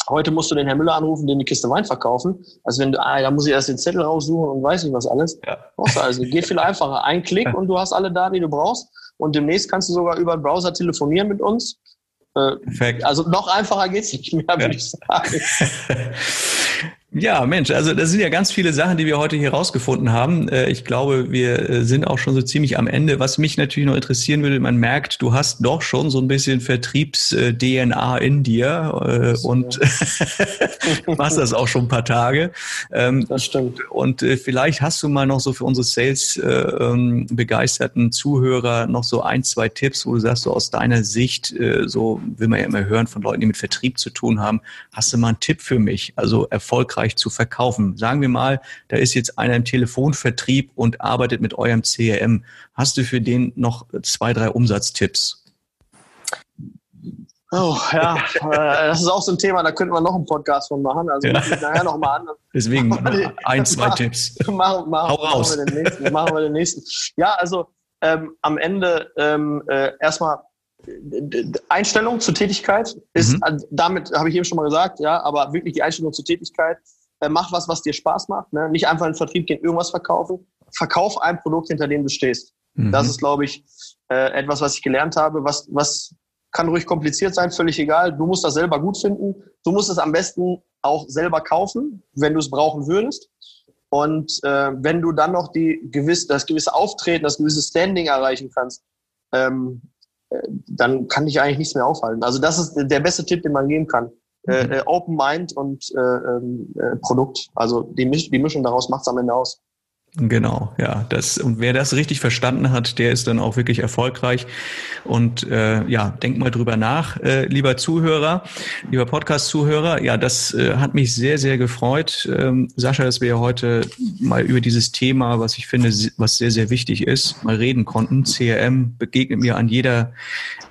heute musst du den Herrn Müller anrufen, den die Kiste Wein verkaufen. Also wenn du, ah, da muss ich erst den Zettel raussuchen und weiß nicht was alles. Ja. Also geht viel einfacher. Ein Klick und du hast alle Daten, die du brauchst. Und demnächst kannst du sogar über den Browser telefonieren mit uns. Äh, Perfekt. Also noch einfacher geht's nicht mehr, würde ja. ich sagen. Ja, Mensch, also das sind ja ganz viele Sachen, die wir heute hier rausgefunden haben. Äh, ich glaube, wir äh, sind auch schon so ziemlich am Ende. Was mich natürlich noch interessieren würde, man merkt, du hast doch schon so ein bisschen Vertriebs-DNA in dir äh, und machst das auch schon ein paar Tage. Ähm, das stimmt. Und vielleicht hast du mal noch so für unsere Sales-begeisterten ähm, Zuhörer noch so ein, zwei Tipps, wo du sagst, so aus deiner Sicht, so will man ja immer hören von Leuten, die mit Vertrieb zu tun haben, hast du mal einen Tipp für mich? Also erfolgreich erfolgreich zu verkaufen. Sagen wir mal, da ist jetzt einer im Telefonvertrieb und arbeitet mit eurem CRM. Hast du für den noch zwei, drei Umsatztipps? Oh ja, äh, das ist auch so ein Thema, da könnten wir noch einen Podcast von machen. Also ja. nachher noch mal an. Deswegen machen ein, zwei mach, Tipps. Machen, machen, Hau raus. Machen wir den nächsten. Machen wir den nächsten. Ja, also ähm, am Ende ähm, äh, erstmal Einstellung zur Tätigkeit ist, mhm. Also damit habe ich eben schon mal gesagt, ja, aber wirklich die Einstellung zur Tätigkeit. Äh, mach was, was dir Spaß macht. Ne? Nicht einfach in den Vertrieb gehen, irgendwas verkaufen. Verkauf ein Produkt, hinter dem du stehst. Mhm. Das ist, glaube ich, äh, etwas, was ich gelernt habe. Was, was kann ruhig kompliziert sein, völlig egal. Du musst das selber gut finden. Du musst es am besten auch selber kaufen, wenn du es brauchen würdest. Und äh, wenn du dann noch die gewisse, das gewisse Auftreten, das gewisse Standing erreichen kannst, ähm, dann kann dich eigentlich nichts mehr aufhalten. Also das ist der beste Tipp, den man geben kann. Äh, mhm. Äh, Open Mind und äh, ähm, äh, Produkt. Also die, Misch die Mischung daraus macht es am Ende aus. Genau, ja. Das, und wer das richtig verstanden hat, der ist dann auch wirklich erfolgreich. Und äh, ja, denk mal drüber nach, äh, lieber Zuhörer, lieber Podcast-Zuhörer. Ja, das äh, hat mich sehr, sehr gefreut, ähm, Sascha, dass wir heute mal über dieses Thema, was ich finde, was sehr, sehr wichtig ist, mal reden konnten. CRM begegnet mir an jeder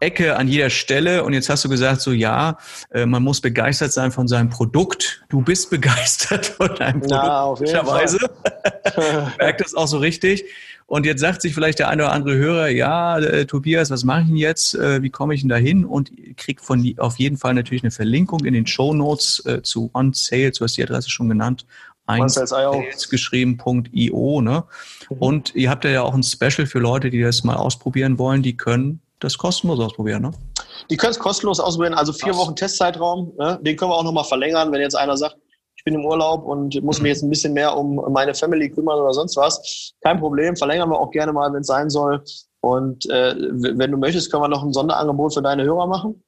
Ecke, an jeder Stelle. Und jetzt hast du gesagt, so ja, äh, man muss begeistert sein von seinem Produkt. Du bist begeistert von deinem Produkt, ja, auf jeden Fall. merkt das auch so richtig. Und jetzt sagt sich vielleicht der eine oder andere Hörer, ja, äh, Tobias, was mache ich denn jetzt? Äh, wie komme ich denn da hin? Und kriegt von auf jeden Fall natürlich eine Verlinkung in den Show Notes äh, zu OnSales, du hast die Adresse schon genannt, geschrieben.io. Ne? Mhm. Und ihr habt ja auch ein Special für Leute, die das mal ausprobieren wollen, die können das kostenlos ausprobieren. Ne? Die können es kostenlos ausprobieren, also vier Wochen Testzeitraum. Ne? Den können wir auch nochmal verlängern, wenn jetzt einer sagt, ich bin im Urlaub und muss mich jetzt ein bisschen mehr um meine Family kümmern oder sonst was. Kein Problem, verlängern wir auch gerne mal, wenn es sein soll. Und äh, wenn du möchtest, können wir noch ein Sonderangebot für deine Hörer machen.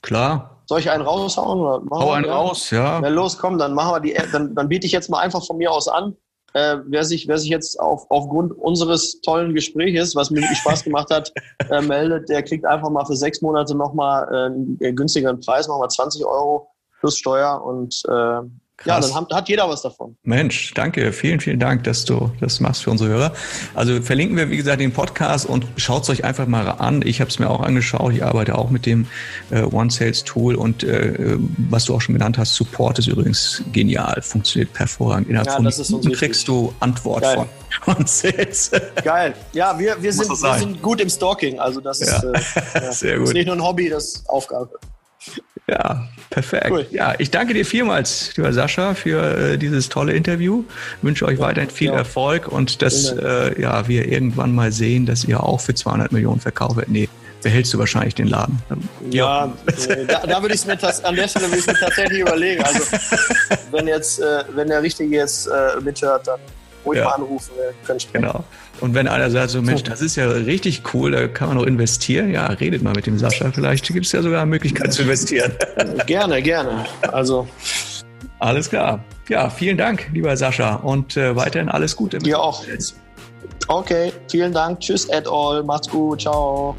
Klar. Soll ich einen raushauen? Oder Hau einen raus, ja. Na los, komm, dann machen wir die, dann, dann biete ich jetzt mal einfach von mir aus an. Äh, wer, sich, wer sich jetzt auf, aufgrund unseres tollen Gespräches, was mir wirklich Spaß gemacht hat, äh, meldet, der kriegt einfach mal für sechs Monate nochmal äh, einen günstigeren Preis, nochmal 20 Euro plus Steuer und äh, Krass. Ja, dann hat, hat, jeder was davon. Mensch, danke. Vielen, vielen Dank, dass du das machst für unsere Hörer. Also verlinken wir, wie gesagt, den Podcast und schaut es euch einfach mal an. Ich habe es mir auch angeschaut. Ich arbeite auch mit dem äh, One Sales Tool und äh, was du auch schon genannt hast, Support ist übrigens genial, funktioniert hervorragend. Innerhalb ja, von Minuten kriegst du Antwort Geil. von One Sales. Geil. Ja, wir, wir, sind, wir sind gut im Stalking. Also das ja. ist, äh, ja, Sehr gut. ist nicht nur ein Hobby, das ist Aufgabe. Ja, perfekt. Cool. Ja, ich danke dir vielmals, lieber Sascha, für äh, dieses tolle Interview. Ich wünsche euch ja, weiterhin viel ja. Erfolg und dass äh, ja, wir irgendwann mal sehen, dass ihr auch für 200 Millionen verkauft werdet. Nee, behältst du wahrscheinlich den Laden. Ja, äh, da, da würde ich es mir an der Stelle würde ich mir tatsächlich überlegen. Also wenn jetzt, äh, wenn der Richtige jetzt äh, mithört, dann ruhig ja. mal anrufen, können sprechen. Genau. Und wenn einer sagt, so Mensch, das ist ja richtig cool, da kann man noch investieren, ja, redet mal mit dem Sascha. Vielleicht gibt es ja sogar eine Möglichkeit zu investieren. Gerne, gerne. Also. Alles klar. Ja, vielen Dank, lieber Sascha. Und äh, weiterhin alles Gute. Dir auch. Okay, vielen Dank. Tschüss, et all. Macht's gut. Ciao.